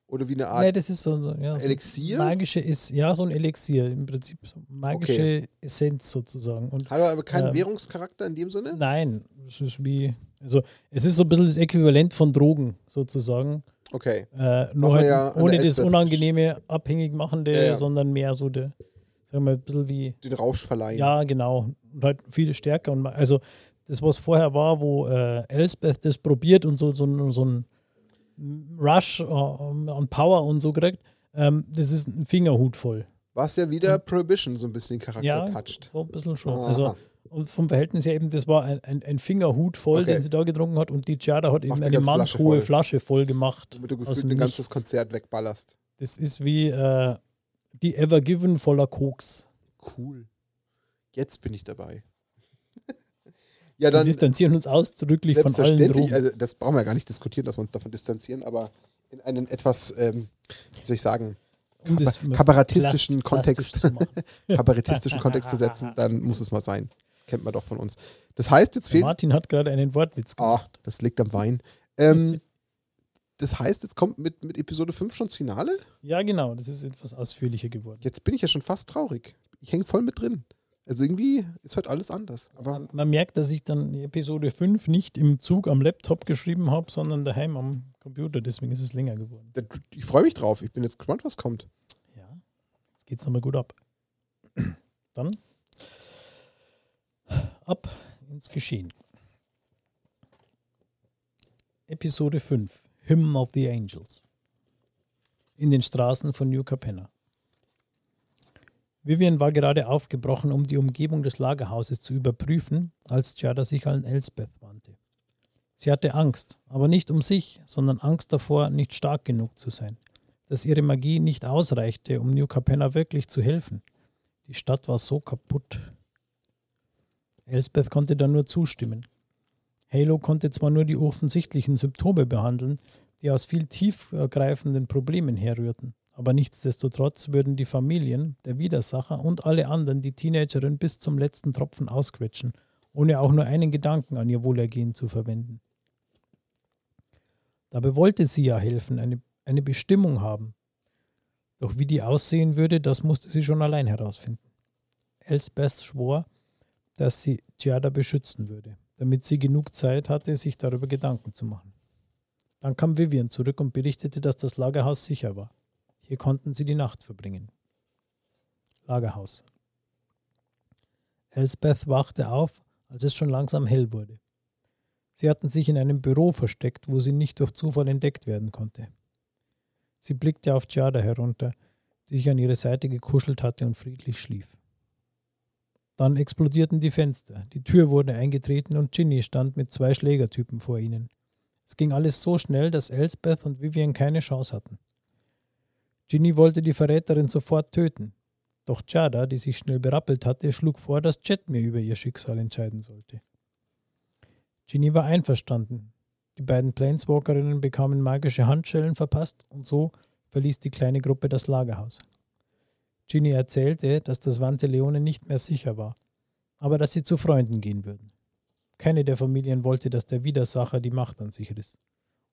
S1: Oder wie eine Art
S2: nee, das ist so, so, ja,
S1: Elixier?
S2: So magische ist, ja, so ein Elixier. Im Prinzip so magische okay. Essenz sozusagen. Und,
S1: Hat aber keinen ähm, Währungscharakter in dem Sinne?
S2: Nein, es ist wie, also es ist so ein bisschen das Äquivalent von Drogen sozusagen.
S1: Okay.
S2: Äh, nur halt
S1: ja
S2: ohne das unangenehme, abhängig machende,
S1: Ja,
S2: sondern mehr so der, sagen wir mal, ein bisschen wie,
S1: Den Rausch verleihen.
S2: ja, genau. Und halt viel stärker. Und also das, was vorher war, wo äh, Elsbeth das probiert und so, so, so ein Rush äh, an Power und so kriegt, ähm, das ist ein Fingerhut voll.
S1: Was ja wieder Prohibition so ein bisschen Charakter
S2: Ja,
S1: toucht.
S2: so ein bisschen schon.
S1: Aha.
S2: Also und vom Verhältnis her eben, das war ein, ein, ein Fingerhut voll,
S1: Okay.
S2: den sie da getrunken hat und die Giada hat eben
S1: Macht eine
S2: eine
S1: Flasche
S2: mannshohe
S1: voll.
S2: Flasche voll gemacht.
S1: Damit du gefühlt ein ganzes. Konzert wegballerst.
S2: Das ist wie äh, die Ever Given voller Koks.
S1: Cool. Jetzt bin ich dabei. Ja,
S2: Wir
S1: dann
S2: distanzieren uns ausdrücklich von allen
S1: selbstverständlich.
S2: Drogen.
S1: Also, das brauchen wir gar nicht diskutieren, dass wir uns davon distanzieren, aber in einen etwas, ähm, wie soll ich sagen,
S2: Um
S1: kabarettistischen Kontext, kabarettistischen Kontext zu setzen, dann muss es mal sein. Kennt man doch von uns. Das heißt, jetzt fehlt.
S2: Martin hat gerade einen Wortwitz
S1: Ah,
S2: gemacht.
S1: das liegt am Wein. Ähm, das heißt, jetzt kommt mit, mit Episode 5 schon das Finale?
S2: Ja, genau, das ist etwas ausführlicher geworden.
S1: Jetzt bin ich ja schon fast traurig. Ich hänge voll mit drin. Also irgendwie ist heute alles anders. Aber
S2: Man, man merkt, dass ich dann Episode 5 nicht im Zug am Laptop geschrieben habe, sondern daheim am Computer. Deswegen ist es länger geworden.
S1: ich freue mich drauf. Ich bin jetzt gespannt, was kommt.
S2: Ja, jetzt geht es nochmal gut ab. Dann ab ins Geschehen. Episode 5 Hymn of the Angels. In den Straßen von New Capenna. Vivian war gerade aufgebrochen, um die Umgebung des Lagerhauses zu überprüfen, als Giada sich an Elsbeth wandte. Sie hatte Angst, aber nicht um sich, sondern Angst davor, nicht stark genug zu sein dass ihre Magie nicht ausreichte, um New Capenna wirklich zu helfen. Die Stadt war so kaputt. Elsbeth konnte da nur zustimmen. Halo konnte zwar nur die offensichtlichen Symptome behandeln, die aus viel tiefgreifenden Problemen herrührten, aber nichtsdestotrotz würden die Familien, der Widersacher und alle anderen die Teenagerin bis zum letzten Tropfen ausquetschen, ohne auch nur einen Gedanken an ihr Wohlergehen zu verwenden. Dabei wollte sie ja helfen, eine eine Bestimmung haben. Doch wie die aussehen würde, das musste sie schon allein herausfinden. Elsbeth schwor, dass sie Giada beschützen würde, damit sie genug Zeit hatte, sich darüber Gedanken zu machen. Dann kam Vivian zurück und berichtete, dass das Lagerhaus sicher war. Hier konnten sie die Nacht verbringen. Lagerhaus. Elsbeth wachte auf, als es schon langsam hell wurde. Sie hatten sich in einem Büro versteckt, wo sie nicht durch Zufall entdeckt werden konnte. Sie blickte auf Giada herunter, die sich an ihre Seite gekuschelt hatte und friedlich schlief. Dann explodierten die Fenster, die Tür wurde eingetreten und Ginny stand mit zwei Schlägertypen vor ihnen. Es ging alles so schnell, dass Elsbeth und Vivian keine Chance hatten. Ginny wollte die Verräterin sofort töten, doch Giada, die sich schnell berappelt hatte, schlug vor, dass Jet mir über ihr Schicksal entscheiden sollte. Ginny war einverstanden, die beiden Planeswalkerinnen bekamen magische Handschellen verpasst und so verließ die kleine Gruppe das Lagerhaus. Ginny erzählte, dass das Vante Leone nicht mehr sicher war, aber dass sie zu Freunden gehen würden. Keine der Familien wollte, dass der Widersacher die Macht an sich riss.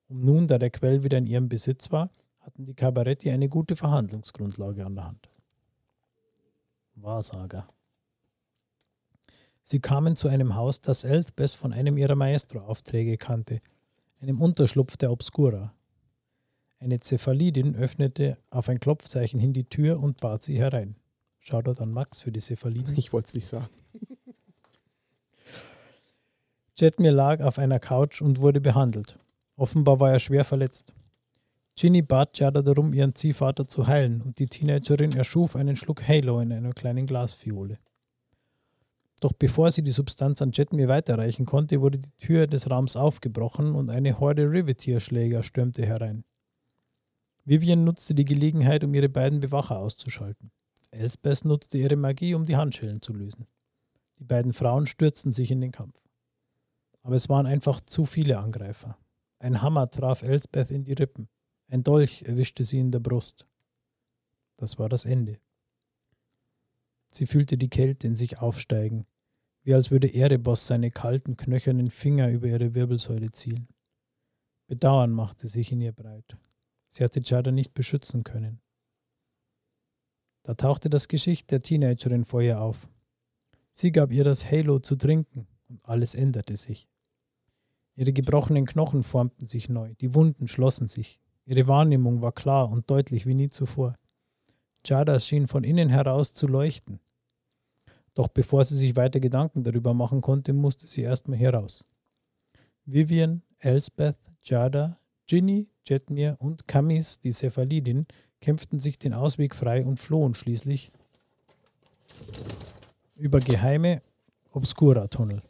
S2: Und nun, da der Quell wieder in ihrem Besitz war, hatten die Kabaretti eine gute Verhandlungsgrundlage an der Hand. Wahrsager. Sie kamen zu einem Haus, das Elthbeth von einem ihrer Maestro-Aufträge kannte, einem Unterschlupf der Obscura. Eine Cephalidin öffnete auf ein Klopfzeichen hin die Tür und bat sie herein. Shoutout an Max für die Cephalidin.
S1: Ich wollte es nicht sagen.
S2: Jetmir lag auf einer Couch und wurde behandelt. Offenbar war er schwer verletzt. Ginny bat Jada darum, ihren Ziehvater zu heilen, und die Teenagerin erschuf einen Schluck Halo in einer kleinen Glasfiole. Doch bevor sie die Substanz an Jetmir weiterreichen konnte, wurde die Tür des Raums aufgebrochen und eine Horde Riveteer-Schläger stürmte herein. Vivian nutzte die Gelegenheit, um ihre beiden Bewacher auszuschalten. Elsbeth nutzte ihre Magie, um die Handschellen zu lösen. Die beiden Frauen stürzten sich in den Kampf. Aber es waren einfach zu viele Angreifer. Ein Hammer traf Elsbeth in die Rippen. Ein Dolch erwischte sie in der Brust. Das war das Ende. Sie fühlte die Kälte in sich aufsteigen, wie als würde Erebos seine kalten, knöchernen Finger über ihre Wirbelsäule zielen. Bedauern machte sich in ihr breit. Sie hatte Jada nicht beschützen können. Da tauchte das Gesicht der Teenagerin vor ihr auf. Sie gab ihr das Halo zu trinken und alles änderte sich. Ihre gebrochenen Knochen formten sich neu, die Wunden schlossen sich, Ihre Wahrnehmung war klar und deutlich wie nie zuvor. Jada schien von innen heraus zu leuchten. Doch bevor sie sich weiter Gedanken darüber machen konnte, musste sie erstmal hier raus. Vivian, Elsbeth, Jada, Ginny, Jetmir und Kamis, die Cephalidin, kämpften sich den Ausweg frei und flohen schließlich über geheime Obscura-Tunnel.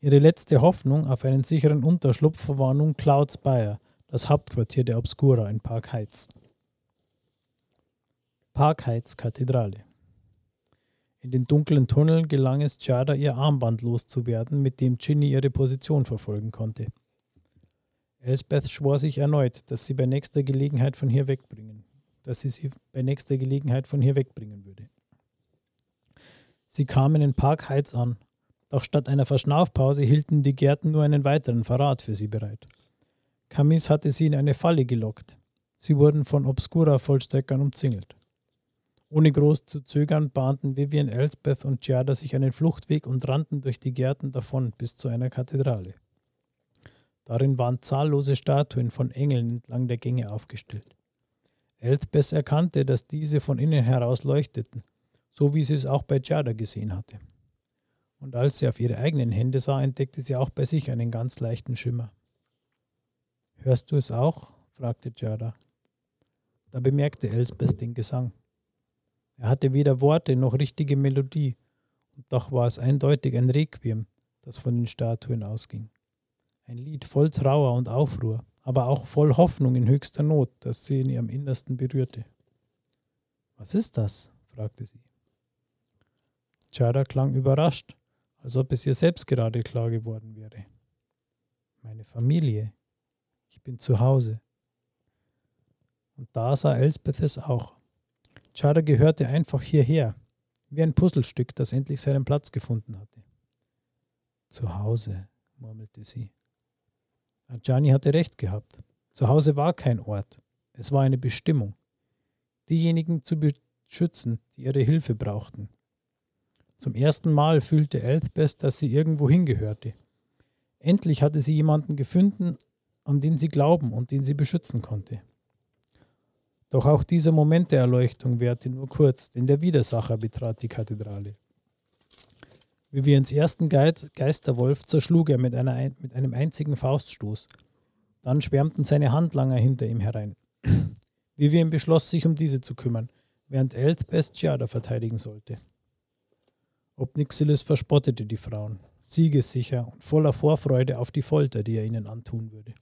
S2: Ihre letzte Hoffnung auf einen sicheren Unterschlupf war nun Cloud Spire, das Hauptquartier der Obscura in Park Heights. Park Heights Kathedrale. In den dunklen Tunneln gelang es Jada, ihr Armband loszuwerden, mit dem Ginny ihre Position verfolgen konnte. Elsbeth schwor sich erneut, dass sie bei nächster Gelegenheit von hier wegbringen, dass sie sie bei nächster Gelegenheit von hier wegbringen würde. Sie kamen in Park Heights an, doch statt einer Verschnaufpause hielten die Gärten nur einen weiteren Verrat für sie bereit. Camis hatte sie in eine Falle gelockt. Sie wurden von Obscura-Vollstreckern umzingelt. Ohne groß zu zögern bahnten Vivian, Elsbeth und Giada sich einen Fluchtweg und rannten durch die Gärten davon bis zu einer Kathedrale. Darin waren zahllose Statuen von Engeln entlang der Gänge aufgestellt. Elspeth erkannte, dass diese von innen heraus leuchteten, so wie sie es auch bei Giada gesehen hatte. Und als sie auf ihre eigenen Hände sah, entdeckte sie auch bei sich einen ganz leichten Schimmer. Hörst du es auch? fragte Giada. Da bemerkte Elsbeth den Gesang. Er hatte weder Worte noch richtige Melodie, und doch war es eindeutig ein Requiem, das von den Statuen ausging. Ein Lied voll Trauer und Aufruhr, aber auch voll Hoffnung in höchster Not, das sie in ihrem Innersten berührte. Was ist das? fragte sie. Chara klang überrascht, als ob es ihr selbst gerade klar geworden wäre. Meine Familie. Ich bin zu Hause. Und da sah Elsbeth es auch. Chara gehörte einfach hierher, wie ein Puzzlestück, das endlich seinen Platz gefunden hatte. Zu Hause, murmelte sie. Ajani hatte recht gehabt. Zu Hause war kein Ort, es war eine Bestimmung. Diejenigen zu beschützen, die ihre Hilfe brauchten. Zum ersten Mal fühlte Elthbeth, dass sie irgendwo hingehörte. Endlich hatte sie jemanden gefunden, an den sie glauben und den sie beschützen konnte. Doch auch dieser Moment der Erleuchtung währte nur kurz, denn der Widersacher betrat die Kathedrale. Ins ersten Geisterwolf zerschlug er mit, einer, mit einem einzigen Fauststoß. Dann schwärmten seine Handlanger hinter ihm herein. Vivian beschloss, sich um diese zu kümmern, während Elthbeth Giada verteidigen sollte. Obnixilis verspottete die Frauen, siegessicher und voller Vorfreude auf die Folter, die er ihnen antun würde.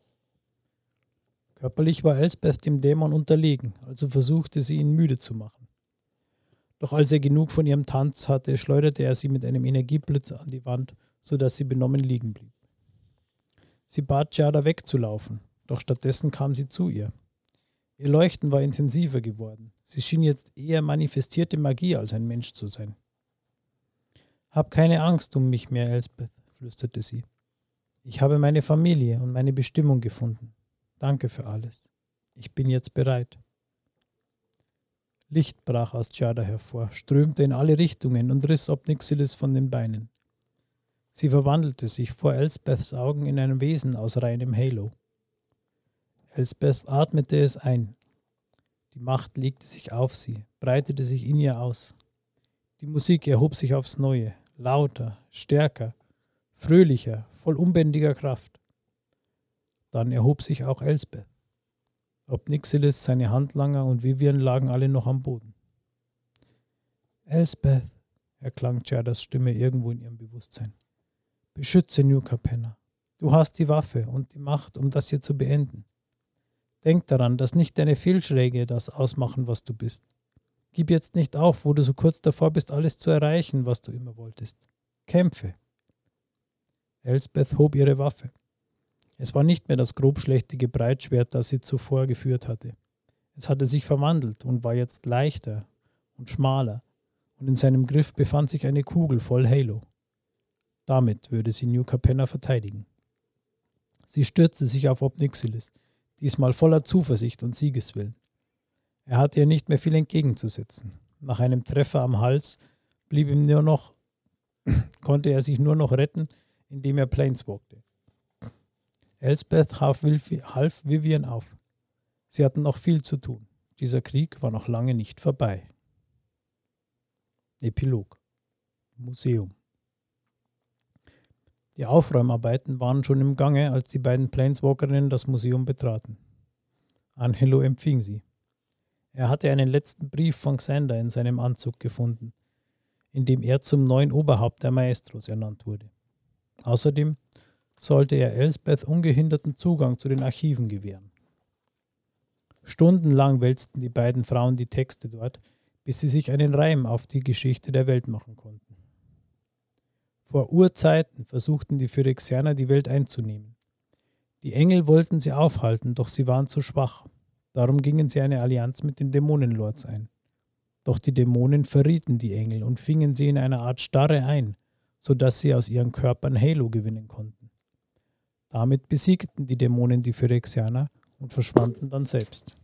S2: Körperlich war Elsbeth dem Dämon unterlegen, also versuchte sie ihn müde zu machen. Doch als er genug von ihrem Tanz hatte, schleuderte er sie mit einem Energieblitz an die Wand, sodass sie benommen liegen blieb. Sie bat Jada wegzulaufen, doch stattdessen kam sie zu ihr. Ihr Leuchten war intensiver geworden. Sie schien jetzt eher manifestierte Magie als ein Mensch zu sein. Hab keine Angst um mich mehr, Elsbeth, flüsterte sie. Ich habe meine Familie und meine Bestimmung gefunden. Danke für alles. Ich bin jetzt bereit. Licht brach aus Jada hervor, strömte in alle Richtungen und riss Obnixilis von den Beinen. Sie verwandelte sich vor Elsbeths Augen in ein Wesen aus reinem Halo. Elsbeth atmete es ein. Die Macht legte sich auf sie, breitete sich in ihr aus. Die Musik erhob sich aufs Neue, lauter, stärker, fröhlicher, voll unbändiger Kraft. Dann erhob sich auch Elsbeth. Ob Nixilis, seine Handlanger und Vivian lagen alle noch am Boden. Elsbeth, erklang Jadas Stimme irgendwo in ihrem Bewusstsein. Beschütze New Capenna. Du hast die Waffe und die Macht, um das hier zu beenden. Denk daran, dass nicht deine Fehlschläge das ausmachen, was du bist. Gib jetzt nicht auf, wo du so kurz davor bist, alles zu erreichen, was du immer wolltest. Kämpfe. Elsbeth hob ihre Waffe. Es war nicht mehr das grobschlächtige Breitschwert, das sie zuvor geführt hatte. Es hatte sich verwandelt und war jetzt leichter und schmaler, und in seinem Griff befand sich eine Kugel voll Halo. Damit würde sie New Capenna verteidigen. Sie stürzte sich auf Obnixilis, diesmal voller Zuversicht und Siegeswillen. Er hatte ihr nicht mehr viel entgegenzusetzen. Nach einem Treffer am Hals blieb ihm nur noch, konnte er sich nur noch retten, indem er planeswalkte. Elsbeth half Vivian auf. Sie hatten noch viel zu tun. Dieser Krieg war noch lange nicht vorbei. Epilog Museum Die Aufräumarbeiten waren schon im Gange, als die beiden Planeswalkerinnen das Museum betraten. Angelo empfing sie. Er hatte einen letzten Brief von Xander in seinem Anzug gefunden, in dem er zum neuen Oberhaupt der Maestros ernannt wurde. Außerdem sollte er Elsbeth ungehinderten Zugang zu den Archiven gewähren. Stundenlang wälzten die beiden Frauen die Texte dort, bis sie sich einen Reim auf die Geschichte der Welt machen konnten. Vor Urzeiten versuchten die Phyrexianer die Welt einzunehmen. Die Engel wollten sie aufhalten, doch sie waren zu schwach. Darum gingen sie eine Allianz mit den Dämonenlords ein. Doch die Dämonen verrieten die Engel und fingen sie in einer Art Starre ein, sodass sie aus ihren Körpern Halo gewinnen konnten. Damit besiegten die Dämonen die Phyrexianer und verschwanden dann selbst.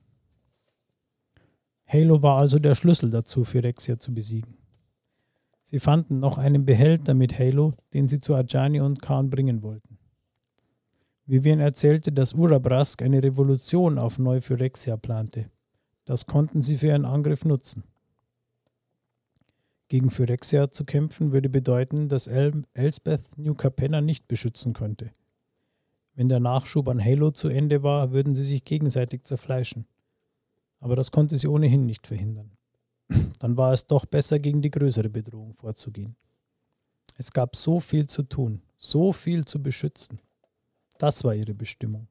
S2: Halo war also der Schlüssel dazu, Phyrexia zu besiegen. Sie fanden noch einen Behälter mit Halo, den sie zu Ajani und Khan bringen wollten. Vivian erzählte, dass Urabrask eine Revolution auf Neu-Phyrexia plante. Das konnten sie für ihren Angriff nutzen. Gegen Phyrexia zu kämpfen würde bedeuten, dass El Elsbeth New Capenna nicht beschützen könnte. Wenn der Nachschub an Halo zu Ende war, würden sie sich gegenseitig zerfleischen. Aber das konnte sie ohnehin nicht verhindern. Dann war es doch besser, gegen die größere Bedrohung vorzugehen. Es gab so viel zu tun, so viel zu beschützen. Das war ihre Bestimmung.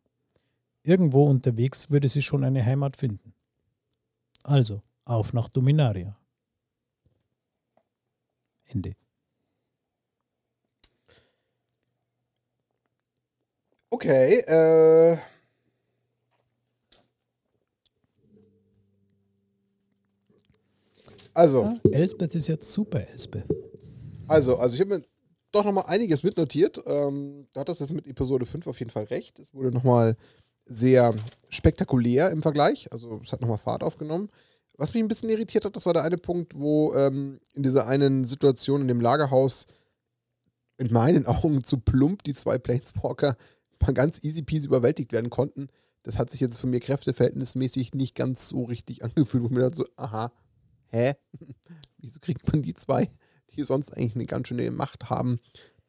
S2: Irgendwo unterwegs würde sie schon eine Heimat finden. Also, auf nach Dominaria. Ende.
S1: Okay, äh. Also.
S2: Ja, Elsbeth ist jetzt super, Elsbeth.
S1: Also, also ich habe mir doch nochmal einiges mitnotiert. Ähm, da hat das jetzt mit Episode 5 auf jeden Fall recht. Es wurde nochmal sehr spektakulär im Vergleich. Also es hat nochmal Fahrt aufgenommen. Was mich ein bisschen irritiert hat, das war der eine Punkt, wo ähm, in dieser einen Situation in dem Lagerhaus in meinen Augen zu plump die zwei Planeswalker ganz easy peasy überwältigt werden konnten. Das hat sich jetzt von mir kräfteverhältnismäßig nicht ganz so richtig angefühlt, wo mir dann so, aha, hä? Wieso kriegt man die zwei, die sonst eigentlich eine ganz schöne Macht haben,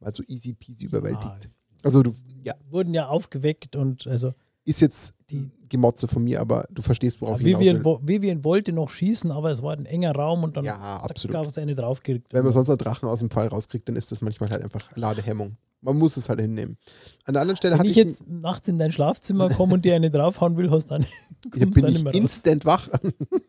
S1: mal so easy peasy überwältigt? Ja. Also du, ja.
S2: Wurden ja aufgeweckt und also.
S1: Ist jetzt die Gemotze von mir, aber du verstehst, worauf
S2: ich hinaus will. Vivian wollte noch schießen, aber es war ein enger Raum und dann
S1: ja,
S2: gab es eine draufgekriegt.
S1: Wenn man sonst einen Drachen aus dem Pfeil rauskriegt, dann ist das manchmal halt einfach Ladehemmung. Man muss es halt hinnehmen. An der anderen Stelle
S2: Wenn ich jetzt nachts in dein Schlafzimmer komme und dir eine draufhauen will, hast du dann
S1: ich bin ich instant wach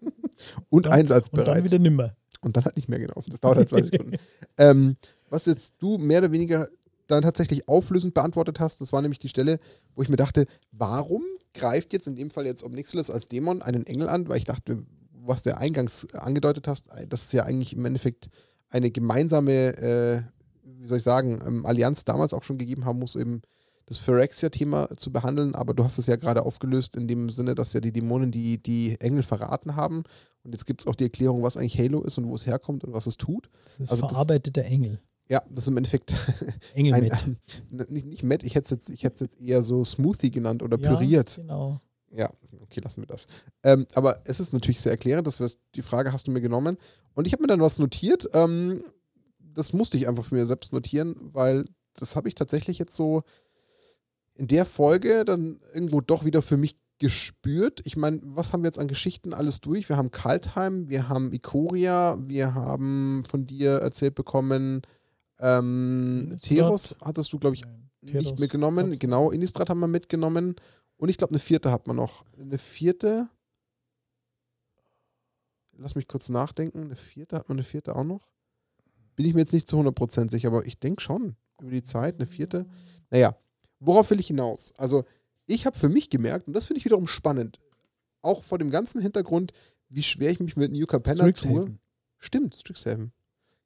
S1: und dann, einsatzbereit. Und
S2: dann wieder nimmer.
S1: Und dann halt nicht mehr genau. Das dauert halt zwei Sekunden. ähm, was jetzt du mehr oder weniger dann tatsächlich auflösend beantwortet hast, das war nämlich die Stelle, wo ich mir dachte, warum greift jetzt in dem Fall jetzt Omnixilus als Dämon einen Engel an? Weil ich dachte, was du eingangs angedeutet hast, das ist ja eigentlich im Endeffekt eine gemeinsame äh, wie soll ich sagen, ähm, Allianz damals auch schon gegeben haben muss, eben das Phyrexia-Thema zu behandeln, aber du hast es ja gerade aufgelöst in dem Sinne, dass ja die Dämonen die, die Engel verraten haben. Und jetzt gibt es auch die Erklärung, was eigentlich Halo ist und wo es herkommt und was es tut.
S2: Das ist also verarbeiteter Engel.
S1: Ja, das ist im Endeffekt
S2: Engel ein, ein,
S1: nicht, nicht Matt, ich hätte es jetzt, jetzt eher so Smoothie genannt oder ja, püriert.
S2: Genau.
S1: Ja, okay, lassen wir das. Ähm, aber es ist natürlich sehr erklärend, dass wir die Frage hast du mir genommen. Und ich habe mir dann was notiert. Ähm, das musste ich einfach für mir selbst notieren, weil das habe ich tatsächlich jetzt so in der Folge dann irgendwo doch wieder für mich gespürt. Ich meine, was haben wir jetzt an Geschichten alles durch? Wir haben Kaltheim, wir haben Ikoria, wir haben von dir erzählt bekommen, ähm, Teros hattest du, glaube ich, Teros, nicht mitgenommen. Genau, Innistrad haben wir mitgenommen. Und ich glaube, eine vierte hat man noch. Eine vierte. Lass mich kurz nachdenken. Eine vierte hat man eine vierte auch noch. Bin ich mir jetzt nicht zu 100% sicher, aber ich denke schon. Über die Zeit, eine vierte. Naja, worauf will ich hinaus? Also, ich habe für mich gemerkt, und das finde ich wiederum spannend, auch vor dem ganzen Hintergrund, wie schwer ich mich mit New Capenna tue. Stimmt, Strixhaven.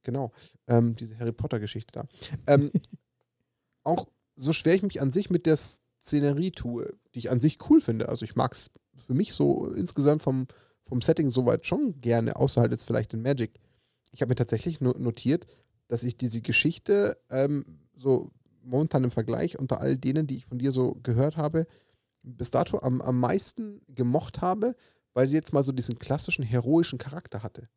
S1: Genau. Ähm, diese Harry Potter-Geschichte da. Ähm, auch so schwer ich mich an sich mit der Szenerie tue, die ich an sich cool finde. Also ich mag es für mich so insgesamt vom, vom Setting soweit schon gerne, außerhalb jetzt vielleicht in Magic ich habe mir tatsächlich notiert, dass ich diese Geschichte ähm, so momentan im Vergleich unter all denen, die ich von dir so gehört habe, bis dato am, am meisten gemocht habe, weil sie jetzt mal so diesen klassischen heroischen Charakter hatte.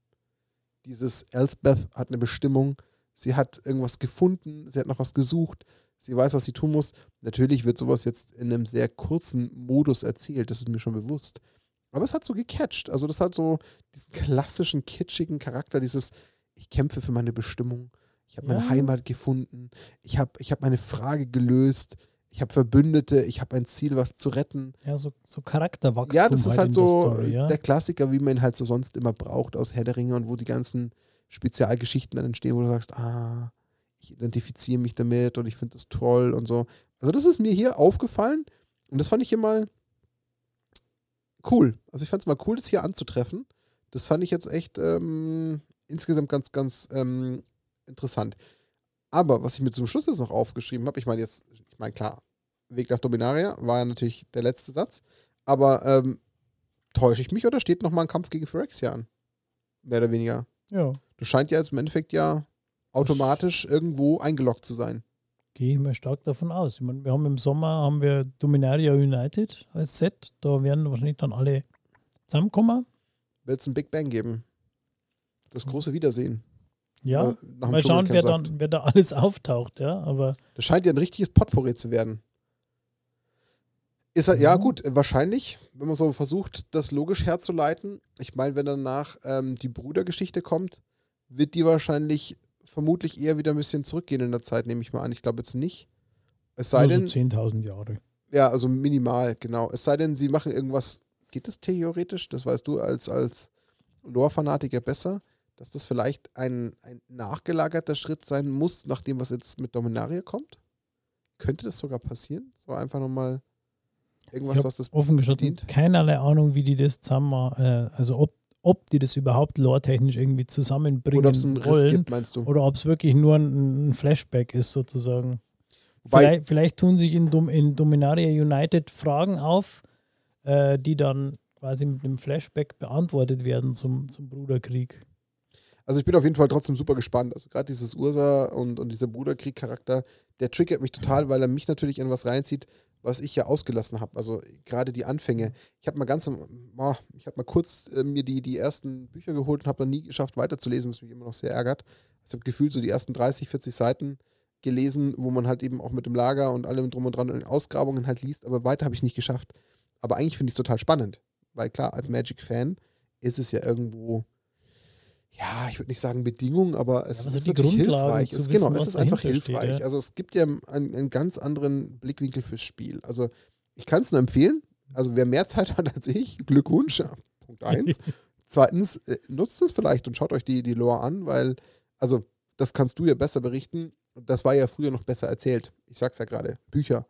S1: Dieses Elsbeth hat eine Bestimmung, sie hat irgendwas gefunden, sie hat noch was gesucht, sie weiß, was sie tun muss. Natürlich wird sowas jetzt in einem sehr kurzen Modus erzählt, das ist mir schon bewusst. Aber es hat so gecatcht. Also, das hat so diesen klassischen, kitschigen Charakter, dieses, ich kämpfe für meine Bestimmung, ich habe meine
S2: Ja.
S1: Heimat gefunden, ich habe ich hab meine Frage gelöst, ich habe Verbündete, ich habe ein Ziel, was zu retten.
S2: Ja, so, so Charakterwachstum.
S1: Ja, das ist
S2: halt
S1: halt so
S2: der Story, ja.
S1: der Klassiker, wie man ihn halt so sonst immer braucht aus Herr der Ringe und wo die ganzen Spezialgeschichten dann entstehen, wo du sagst, ah, ich identifiziere mich damit und ich finde das toll und so. Also das ist mir hier aufgefallen und das fand ich hier mal cool. Also ich fand es mal cool, das hier anzutreffen. Das fand ich jetzt echt ähm, insgesamt ganz, ganz ähm, interessant. Aber was ich mir zum Schluss jetzt noch aufgeschrieben habe, ich meine jetzt, ich meine klar, Weg nach Dominaria war ja natürlich der letzte Satz, aber ähm, täusche ich mich oder steht noch mal ein Kampf gegen Phyrexia an? Mehr oder weniger.
S2: ja,
S1: Das scheint ja jetzt im Endeffekt ja automatisch irgendwo eingeloggt zu sein.
S2: Gehe ich mal stark davon aus. Ich meine, wir haben im Sommer haben wir Dominaria United als Set. Da werden wahrscheinlich dann alle zusammenkommen.
S1: Wird es ein Big Bang geben? Das große Wiedersehen.
S2: Ja,
S1: Äh,
S2: mal schauen, wer, dann, wer da alles auftaucht. Ja, aber
S1: Das scheint ja ein richtiges Potpourri zu werden. Ist halt, ja
S2: Ja.
S1: gut, wahrscheinlich, wenn man so versucht, das logisch herzuleiten. Ich meine, wenn danach ähm, die Brudergeschichte kommt, wird die wahrscheinlich vermutlich eher wieder ein bisschen zurückgehen in der Zeit, nehme ich mal an. Ich glaube jetzt nicht. Es sei
S2: nur so
S1: denn,
S2: 10.000 Jahre.
S1: ja, also minimal, genau. Es sei denn, sie machen irgendwas, geht das theoretisch? Das weißt du als, als Lore-Fanatiker besser, dass das vielleicht ein, ein nachgelagerter Schritt sein muss, nach dem, was jetzt mit Dominaria kommt? Könnte das sogar passieren? So einfach nochmal irgendwas, was das
S2: Offen gestanden, keinerlei Ahnung, wie die das zusammen, äh, also ob, ob die das überhaupt lore-technisch irgendwie zusammenbringen
S1: Oder ob es einen Riss
S2: wollen.
S1: gibt, meinst du?
S2: Oder ob es wirklich nur ein, ein Flashback ist, sozusagen. Vielleicht, vielleicht tun sich in, in Dominaria United Fragen auf, äh, die dann quasi mit einem Flashback beantwortet werden zum, zum Bruderkrieg.
S1: also ich bin auf jeden Fall trotzdem super gespannt. Also gerade dieses Ursa und, und dieser Bruderkrieg-Charakter, der triggert mich total, weil er mich natürlich in was reinzieht, was ich ja ausgelassen habe. Also gerade die Anfänge. Ich habe mal ganz, ah, ich habe mal kurz äh, mir die, die ersten Bücher geholt und habe dann nie geschafft weiterzulesen, was mich immer noch sehr ärgert. Ich habe gefühlt so die ersten 30, 40 Seiten gelesen, wo man halt eben auch mit dem Lager und allem drum und dran und Ausgrabungen halt liest, aber weiter habe ich nicht geschafft. Aber eigentlich finde ich es total spannend, weil klar, als Magic-Fan ist es ja irgendwo, ja, ich würde nicht sagen Bedingung, aber es
S2: Ja, also
S1: ist
S2: die
S1: hilfreich. Es,
S2: wissen,
S1: genau, es ist einfach
S2: dahinter steht,
S1: hilfreich.
S2: ja.
S1: Also es gibt ja einen, einen ganz anderen Blickwinkel fürs Spiel. Also ich kann es nur empfehlen. Also wer mehr Zeit hat als ich, Glückwunsch. Punkt eins. Zweitens, äh, nutzt es vielleicht und schaut euch die, die Lore an, weil, also das kannst du ja besser berichten. Das war ja früher noch besser erzählt. Ich sag's ja gerade, Bücher.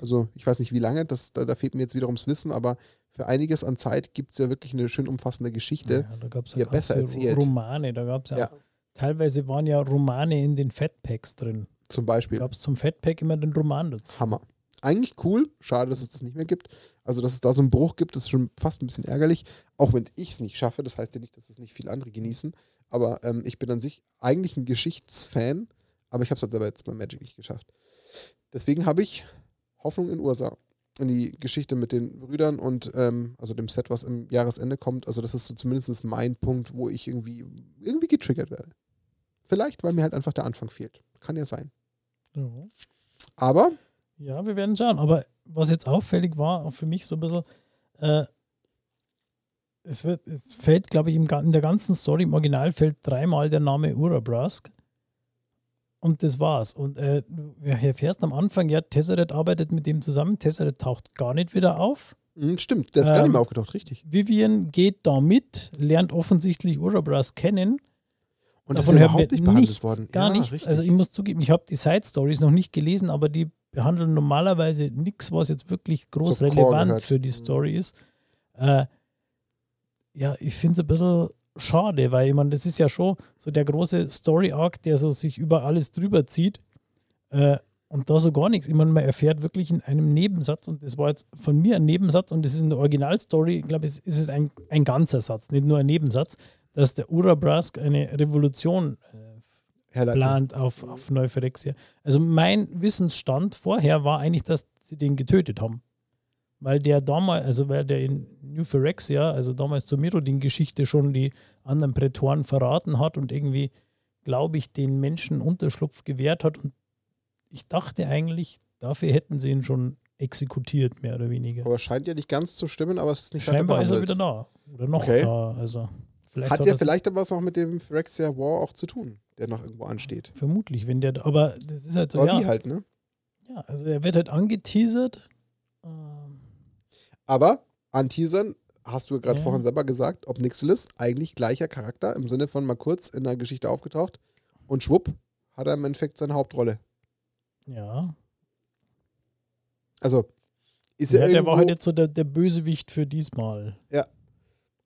S1: Also ich weiß nicht wie lange, das, da, da fehlt mir jetzt wiederum das Wissen, aber für einiges an Zeit gibt es ja wirklich eine schön umfassende Geschichte.
S2: Ja, da gab es
S1: Ja, besser erzählt.
S2: Romane, da gab es ja,
S1: Ja.
S2: teilweise waren ja Romane in den Fatpacks drin.
S1: Zum
S2: Da
S1: Beispiel.
S2: gab es zum Fatpack immer den Roman dazu.
S1: Hammer. Eigentlich cool. Schade, dass es das nicht mehr gibt. Also, dass es da so einen Bruch gibt, ist schon fast ein bisschen ärgerlich. Auch wenn ich es nicht schaffe. Das heißt ja nicht, dass es nicht viele andere genießen. Aber ähm, ich bin an sich eigentlich ein Geschichtsfan. Aber ich habe es halt selber jetzt bei Magic nicht geschafft. Deswegen habe ich Hoffnung in Ursa. In die Geschichte mit den Brüdern und ähm, also dem Set, was im Jahresende kommt. Also, das ist so zumindest mein Punkt, wo ich irgendwie, irgendwie getriggert werde. Vielleicht, weil mir halt einfach der Anfang fehlt. Kann ja sein.
S2: Ja.
S1: Aber
S2: Ja, wir werden schauen. Aber was jetzt auffällig war, auch für mich so ein bisschen, äh, es, wird, es fällt, glaube ich, im, in der ganzen Story im Original fällt dreimal der Name Urabrask. Und das war's. Und äh, du erfährst am Anfang, ja, Tesseret arbeitet mit dem zusammen. Tesseret taucht gar nicht wieder auf.
S1: Hm, Stimmt, der ist gar nicht
S2: Ähm,
S1: mehr aufgetaucht, richtig.
S2: Vivian geht da mit, lernt offensichtlich Urabrask kennen.
S1: Und das ist
S2: Davon hört
S1: überhaupt nicht behandelt
S2: nichts,
S1: worden.
S2: Gar
S1: Ja,
S2: nichts.
S1: richtig.
S2: Also ich muss zugeben, ich habe die Side Stories noch nicht gelesen, aber die behandeln normalerweise nichts, was jetzt wirklich groß
S1: Core
S2: relevant für die
S1: Mhm.
S2: Story ist. Äh, ja, ich finde es ein bisschen schade, weil ich meine, das ist ja schon so der große Story-Arc, der so sich über alles drüber zieht. Äh, und da so gar nichts. Ich meine, man erfährt wirklich in einem Nebensatz, und das war jetzt von mir ein Nebensatz, und das ist in der Originalstory, ich glaube, es ist es ein, ein ganzer Satz, nicht nur ein Nebensatz, dass der Urabrask eine Revolution äh, plant auf, auf Neuphyrexia. Also mein Wissensstand vorher war eigentlich, dass sie den getötet haben. Weil der damals, also weil der in New Phyrexia, also damals zur Mirrodin-Geschichte schon die anderen Prätoren verraten hat und irgendwie, glaube ich, den Menschen Unterschlupf gewährt hat. Und ich dachte eigentlich, dafür hätten sie ihn schon exekutiert, mehr oder weniger.
S1: Aber scheint ja nicht ganz zu stimmen, aber es ist nicht
S2: Scheinbar ist er wieder da. Oder noch
S1: Okay.
S2: da. Also vielleicht
S1: Hat
S2: hat
S1: ja vielleicht aber was auch mit dem Phyrexia War auch zu tun, der noch irgendwo ansteht.
S2: Vermutlich, wenn der, aber das ist halt so,
S1: Aber
S2: ja,
S1: wie halt, ne?
S2: ja, also er wird halt angeteasert. Ähm,
S1: Aber anteasern, hast du gerade
S2: Ja.
S1: vorhin selber gesagt, ob Nixilis eigentlich gleicher Charakter im Sinne von mal kurz in der Geschichte aufgetaucht und schwupp hat er im Endeffekt seine Hauptrolle.
S2: ja,
S1: Also ist
S2: ja
S1: er
S2: der
S1: irgendwo,
S2: war halt jetzt so der, der Bösewicht für diesmal.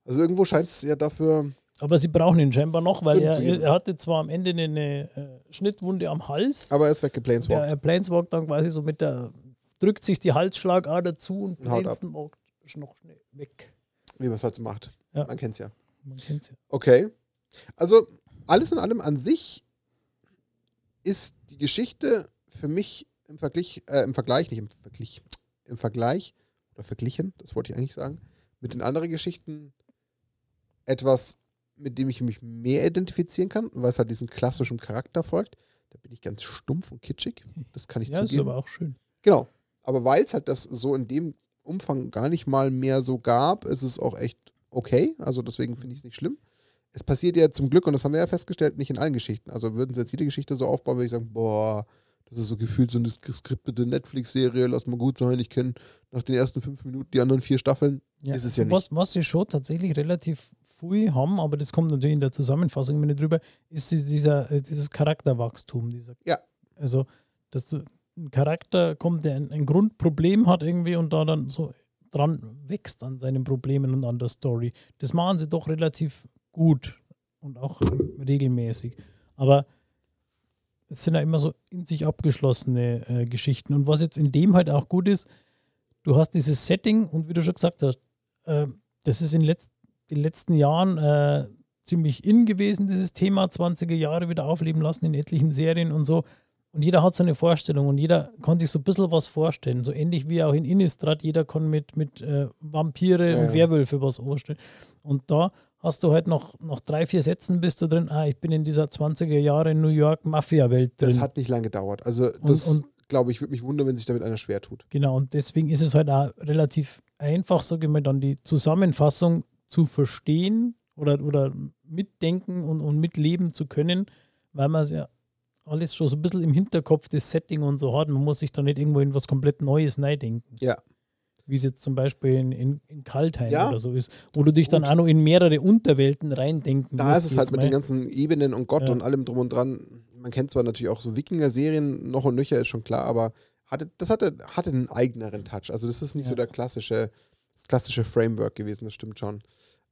S1: also irgendwo scheint es ja dafür,
S2: Aber sie brauchen ihn scheinbar noch, weil er, er hatte zwar am Ende eine, eine äh, Schnittwunde am Hals.
S1: aber er ist
S2: Ja,
S1: weggeplaneswalkt.
S2: er planeswalkt dann quasi so mit der, drückt sich die Halsschlagader zu und ist noch schnell weg.
S1: wie man es halt so macht.
S2: Ja.
S1: Man kennt es ja.
S2: Man kennt's ja.
S1: Okay. Also alles in allem an sich ist die Geschichte für mich im Vergleich, äh, im Vergleich, nicht im Vergleich, im Vergleich oder verglichen, das wollte ich eigentlich sagen, mit den anderen Geschichten etwas, mit dem ich mich mehr identifizieren kann, weil es halt diesem klassischen Charakter folgt. Da bin ich ganz stumpf und kitschig. Das kann ich
S2: Ja, ist
S1: zugeben.
S2: aber auch schön.
S1: Genau. Aber weil es halt das so in dem Umfang gar nicht mal mehr so gab, ist es auch echt okay. Also deswegen finde ich es nicht schlimm. Es passiert ja zum Glück, und das haben wir ja festgestellt, nicht in allen Geschichten. Also würden sie jetzt jede Geschichte so aufbauen, würde ich sagen, boah, das ist so gefühlt so eine geskriptete Netflix-Serie, lass mal gut sein. Ich kenne nach den ersten fünf Minuten die anderen vier Staffeln.
S2: Ja,
S1: Ist es ja
S2: was, was sie schon tatsächlich relativ früh haben, aber das kommt natürlich in der Zusammenfassung immer nicht drüber, ist die- dieser, äh, dieses Charakterwachstum. Dieser,
S1: Ja.
S2: Also, dass du- ein Charakter kommt, der ein, ein Grundproblem hat irgendwie und da dann so dran wächst an seinen Problemen und an der Story. Das machen sie doch relativ gut und auch regelmäßig. Aber es sind ja immer so in sich abgeschlossene äh, Geschichten. Und was jetzt in dem halt auch gut ist, du hast dieses Setting und wie du schon gesagt hast, äh, das ist in letz den letzten Jahren äh, ziemlich in gewesen, dieses Thema 20er Jahre wieder aufleben lassen in etlichen Serien und so. Und jeder hat so eine Vorstellung und jeder kann sich so ein bisschen was vorstellen. So ähnlich wie auch in Innistrad, jeder kann mit, mit äh, Vampire
S1: Ja,
S2: und
S1: ja.
S2: Werwölfe was vorstellen. Und da hast du halt noch, noch drei, vier Sätzen bist du drin, ah, ich bin in dieser 20er Jahre New York Mafia-Welt drin.
S1: Das hat nicht lange gedauert. Also das,
S2: und-
S1: glaube ich, würde mich wundern, wenn sich damit einer schwer tut.
S2: Genau, und deswegen ist es halt auch relativ einfach, sage ich mal, dann die Zusammenfassung zu verstehen oder, oder mitdenken und, und mitleben zu können, weil man es ja alles schon so ein bisschen im Hinterkopf, das Setting und so hat. Man muss sich da nicht irgendwo in was komplett Neues neidenken.
S1: Ja.
S2: Wie es jetzt zum Beispiel in, in, in Kaltheim
S1: Ja.
S2: oder so ist, wo du dich dann
S1: Gut.
S2: auch noch in mehrere Unterwelten reindenken
S1: Da
S2: musst.
S1: ist es halt mit den ganzen Ebenen und Gott
S2: Ja.
S1: und allem drum und dran. Man kennt zwar natürlich auch so Wikinger-Serien noch und nöcher, ist schon klar, aber hatte, das hatte, hatte einen eigeneren Touch. Also das ist nicht so
S2: Ja.
S1: der klassische, das klassische Framework gewesen, das stimmt schon.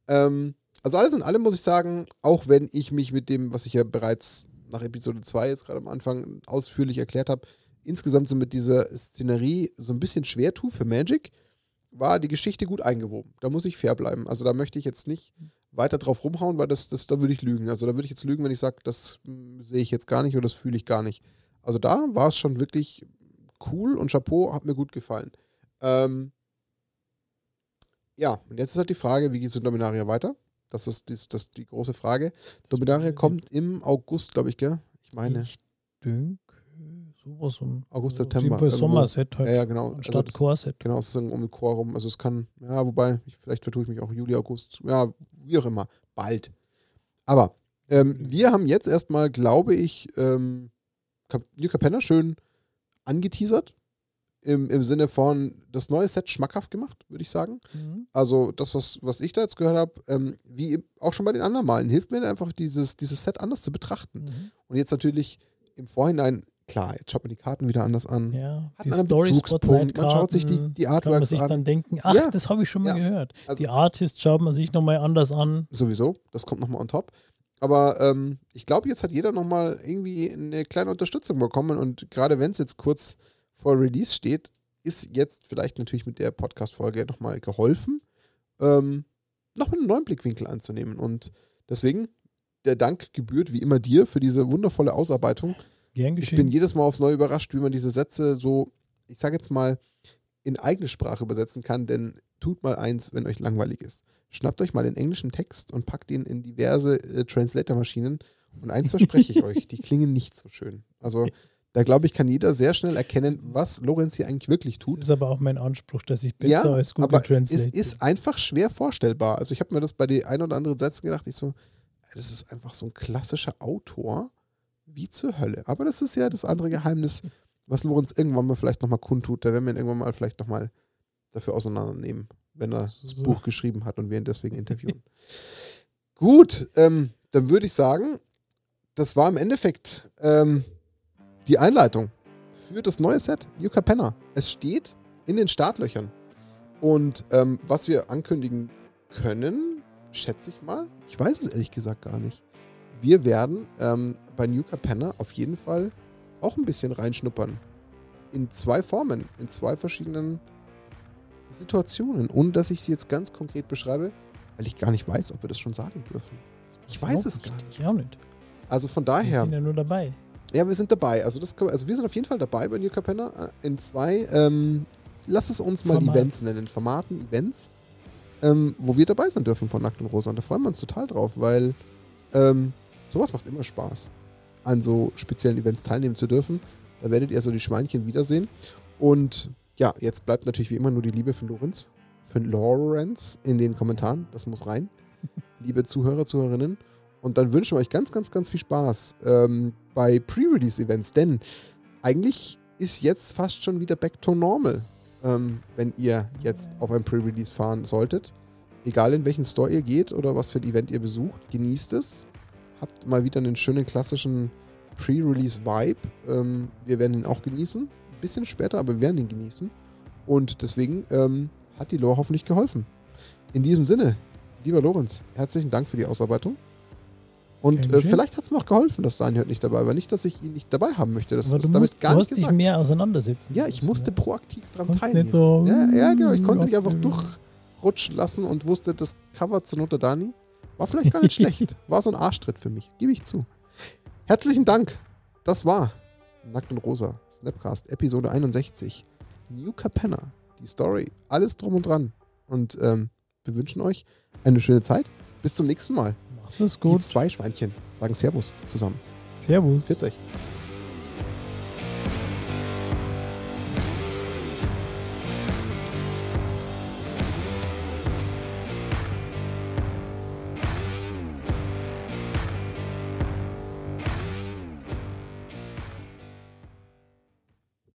S1: Ähm, also alles in allem muss ich sagen, auch wenn ich mich mit dem, was ich ja bereits nach Episode 2 jetzt gerade am Anfang ausführlich erklärt habe, insgesamt so mit dieser Szenerie so ein bisschen schwer tue für Magic, war die Geschichte gut eingewoben. Da muss ich fair bleiben. Also da möchte ich jetzt nicht weiter drauf rumhauen, weil das, das, da würde ich lügen. Also da würde ich jetzt lügen, wenn ich sage, das hm, sehe ich jetzt gar nicht oder das fühle ich gar nicht. Also da war es schon wirklich cool und Chapeau hat mir gut gefallen. Ähm, ja, und jetzt ist halt die Frage, wie geht es in Dominaria weiter? Das ist, die- das die große Frage. Dominaria kommt im August, glaube ich, gell? Ich meine,
S2: Ich denke, sowas um
S1: August,
S2: also
S1: September,
S2: Auf jeden Fall. Sommerset halt.
S1: ja, ja, genau. Also
S2: Anstatt
S1: das-
S2: Chorset.
S1: Genau, es ist um den Chor rum. Also es kann, ja, wobei, ich, vielleicht vertue ich mich auch Juli, August, ja, wie auch immer, bald. Aber ähm, wir haben jetzt erstmal, glaube ich, ähm, New Capenna schön angeteasert. Im, Im Sinne von das neue Set schmackhaft gemacht, würde ich sagen.
S2: Mhm.
S1: Also das, was, was ich da jetzt gehört habe, ähm, wie auch schon bei den anderen Malen, hilft mir einfach dieses, dieses Set anders zu betrachten.
S2: Mhm.
S1: Und jetzt natürlich im Vorhinein, klar, jetzt schaut man die Karten wieder anders an.
S2: Ja,
S1: Hat
S2: die
S1: einen
S2: Story
S1: Bezugspunkt. Man schaut sich die, die
S2: kann man
S1: Artworks
S2: sich
S1: an.
S2: dann denken, ach,
S1: Ja.
S2: das habe ich schon mal
S1: Ja.
S2: gehört.
S1: Also-
S2: die Artist schaut man sich nochmal anders an.
S1: Sowieso, das kommt nochmal on top. Aber ähm, ich glaube, jetzt hat jeder nochmal irgendwie eine kleine Unterstützung bekommen und gerade wenn es jetzt kurz vor Release steht, ist jetzt vielleicht natürlich mit der Podcast-Folge nochmal geholfen, ähm, nochmal einen neuen Blickwinkel anzunehmen. Und deswegen, der Dank gebührt wie immer dir für diese wundervolle Ausarbeitung.
S2: Gern
S1: Ich
S2: geschehen.
S1: bin jedes Mal aufs Neue überrascht, wie man diese Sätze so, ich sage jetzt mal, in eigene Sprache übersetzen kann, denn tut mal eins, wenn euch langweilig ist. Schnappt euch mal den englischen Text und packt ihn in diverse äh, Translator-Maschinen. Und eins verspreche ich euch, die klingen nicht so schön. Also da glaube ich, kann jeder sehr schnell erkennen, was Lorenz hier eigentlich wirklich tut.
S2: Das ist aber auch mein Anspruch, dass ich besser
S1: ja,
S2: als Google
S1: aber
S2: Translate
S1: es ist einfach schwer vorstellbar. Also ich habe mir das bei den ein oder anderen Sätzen gedacht, ich so, das ist einfach so ein klassischer Autor wie zur Hölle. Aber das ist ja das andere Geheimnis, was Lorenz irgendwann mal vielleicht nochmal kundtut. Da werden wir ihn irgendwann mal vielleicht nochmal dafür auseinandernehmen, wenn er das
S2: So.
S1: Buch geschrieben hat und wir ihn deswegen interviewen. Gut, ähm, dann würde ich sagen, das war im Endeffekt ähm, die Einleitung für das neue Set, Yucca Penna. Es steht in den Startlöchern. Und ähm, was wir ankündigen können, schätze ich mal, ich weiß es ehrlich gesagt gar nicht. Wir werden ähm, bei New Capenna auf jeden Fall auch ein bisschen reinschnuppern. In zwei Formen, in zwei verschiedenen Situationen. Ohne dass ich sie jetzt ganz konkret beschreibe, weil ich gar nicht weiß, ob wir das schon sagen dürfen. Ich weiß es gar nicht.
S2: Ich auch nicht.
S1: Also von
S2: Wir
S1: daher.
S2: sind ja nur dabei.
S1: Ja, wir sind dabei. Also, das, also wir sind auf jeden Fall dabei bei New Capenna äh, in zwei, ähm, lass es uns mal
S2: Format.
S1: Events nennen, Formaten, Events, ähm, wo wir dabei sein dürfen von Nackt und Rosa. Und da freuen wir uns total drauf, weil ähm, sowas macht immer Spaß, an so speziellen Events teilnehmen zu dürfen. Da werdet ihr so die Schweinchen wiedersehen. Und ja, jetzt bleibt natürlich wie immer nur die Liebe für Lorenz, für Lorenz in den Kommentaren. Das muss rein. Liebe Zuhörer, Zuhörerinnen. Und dann wünschen wir euch ganz, ganz, ganz viel Spaß ähm, bei Pre-Release-Events, denn eigentlich ist jetzt fast schon wieder back to normal, ähm, wenn ihr jetzt auf ein Pre-Release fahren solltet. Egal in welchen Store ihr geht oder was für ein Event ihr besucht, genießt es. Habt mal wieder einen schönen klassischen Pre-Release-Vibe. Ähm, wir werden ihn auch genießen. Ein bisschen später, aber wir werden ihn genießen. Und deswegen ähm, hat die Lore hoffentlich geholfen. In diesem Sinne, lieber Lorenz, herzlichen Dank für die Ausarbeitung. Und äh, vielleicht hat es mir auch geholfen, dass Daniel nicht dabei war. Nicht, dass ich ihn nicht dabei haben möchte. Das
S2: Aber
S1: ist
S2: du,
S1: damit
S2: musst,
S1: gar
S2: du
S1: nicht
S2: hast dich
S1: gesagt.
S2: mehr auseinandersetzen.
S1: Ja, ich musste
S2: ja.
S1: proaktiv dran
S2: Konntest
S1: teilnehmen.
S2: nicht so.
S1: ja, ja, genau. Ich konnte nicht einfach durchrutschen lassen und wusste, das Cover zu Notre Dani war vielleicht gar nicht schlecht. War so ein Arschtritt für mich. Gebe ich zu. Herzlichen Dank. Das war Nackt und Rosa, Snapcast, Episode 61. New Capenna, die Story, alles drum und dran. Und ähm, wir wünschen euch eine schöne Zeit. Bis zum nächsten Mal.
S2: Es
S1: Die
S2: gut.
S1: zwei Schweinchen sagen Servus zusammen.
S2: Servus.
S1: Grüß euch.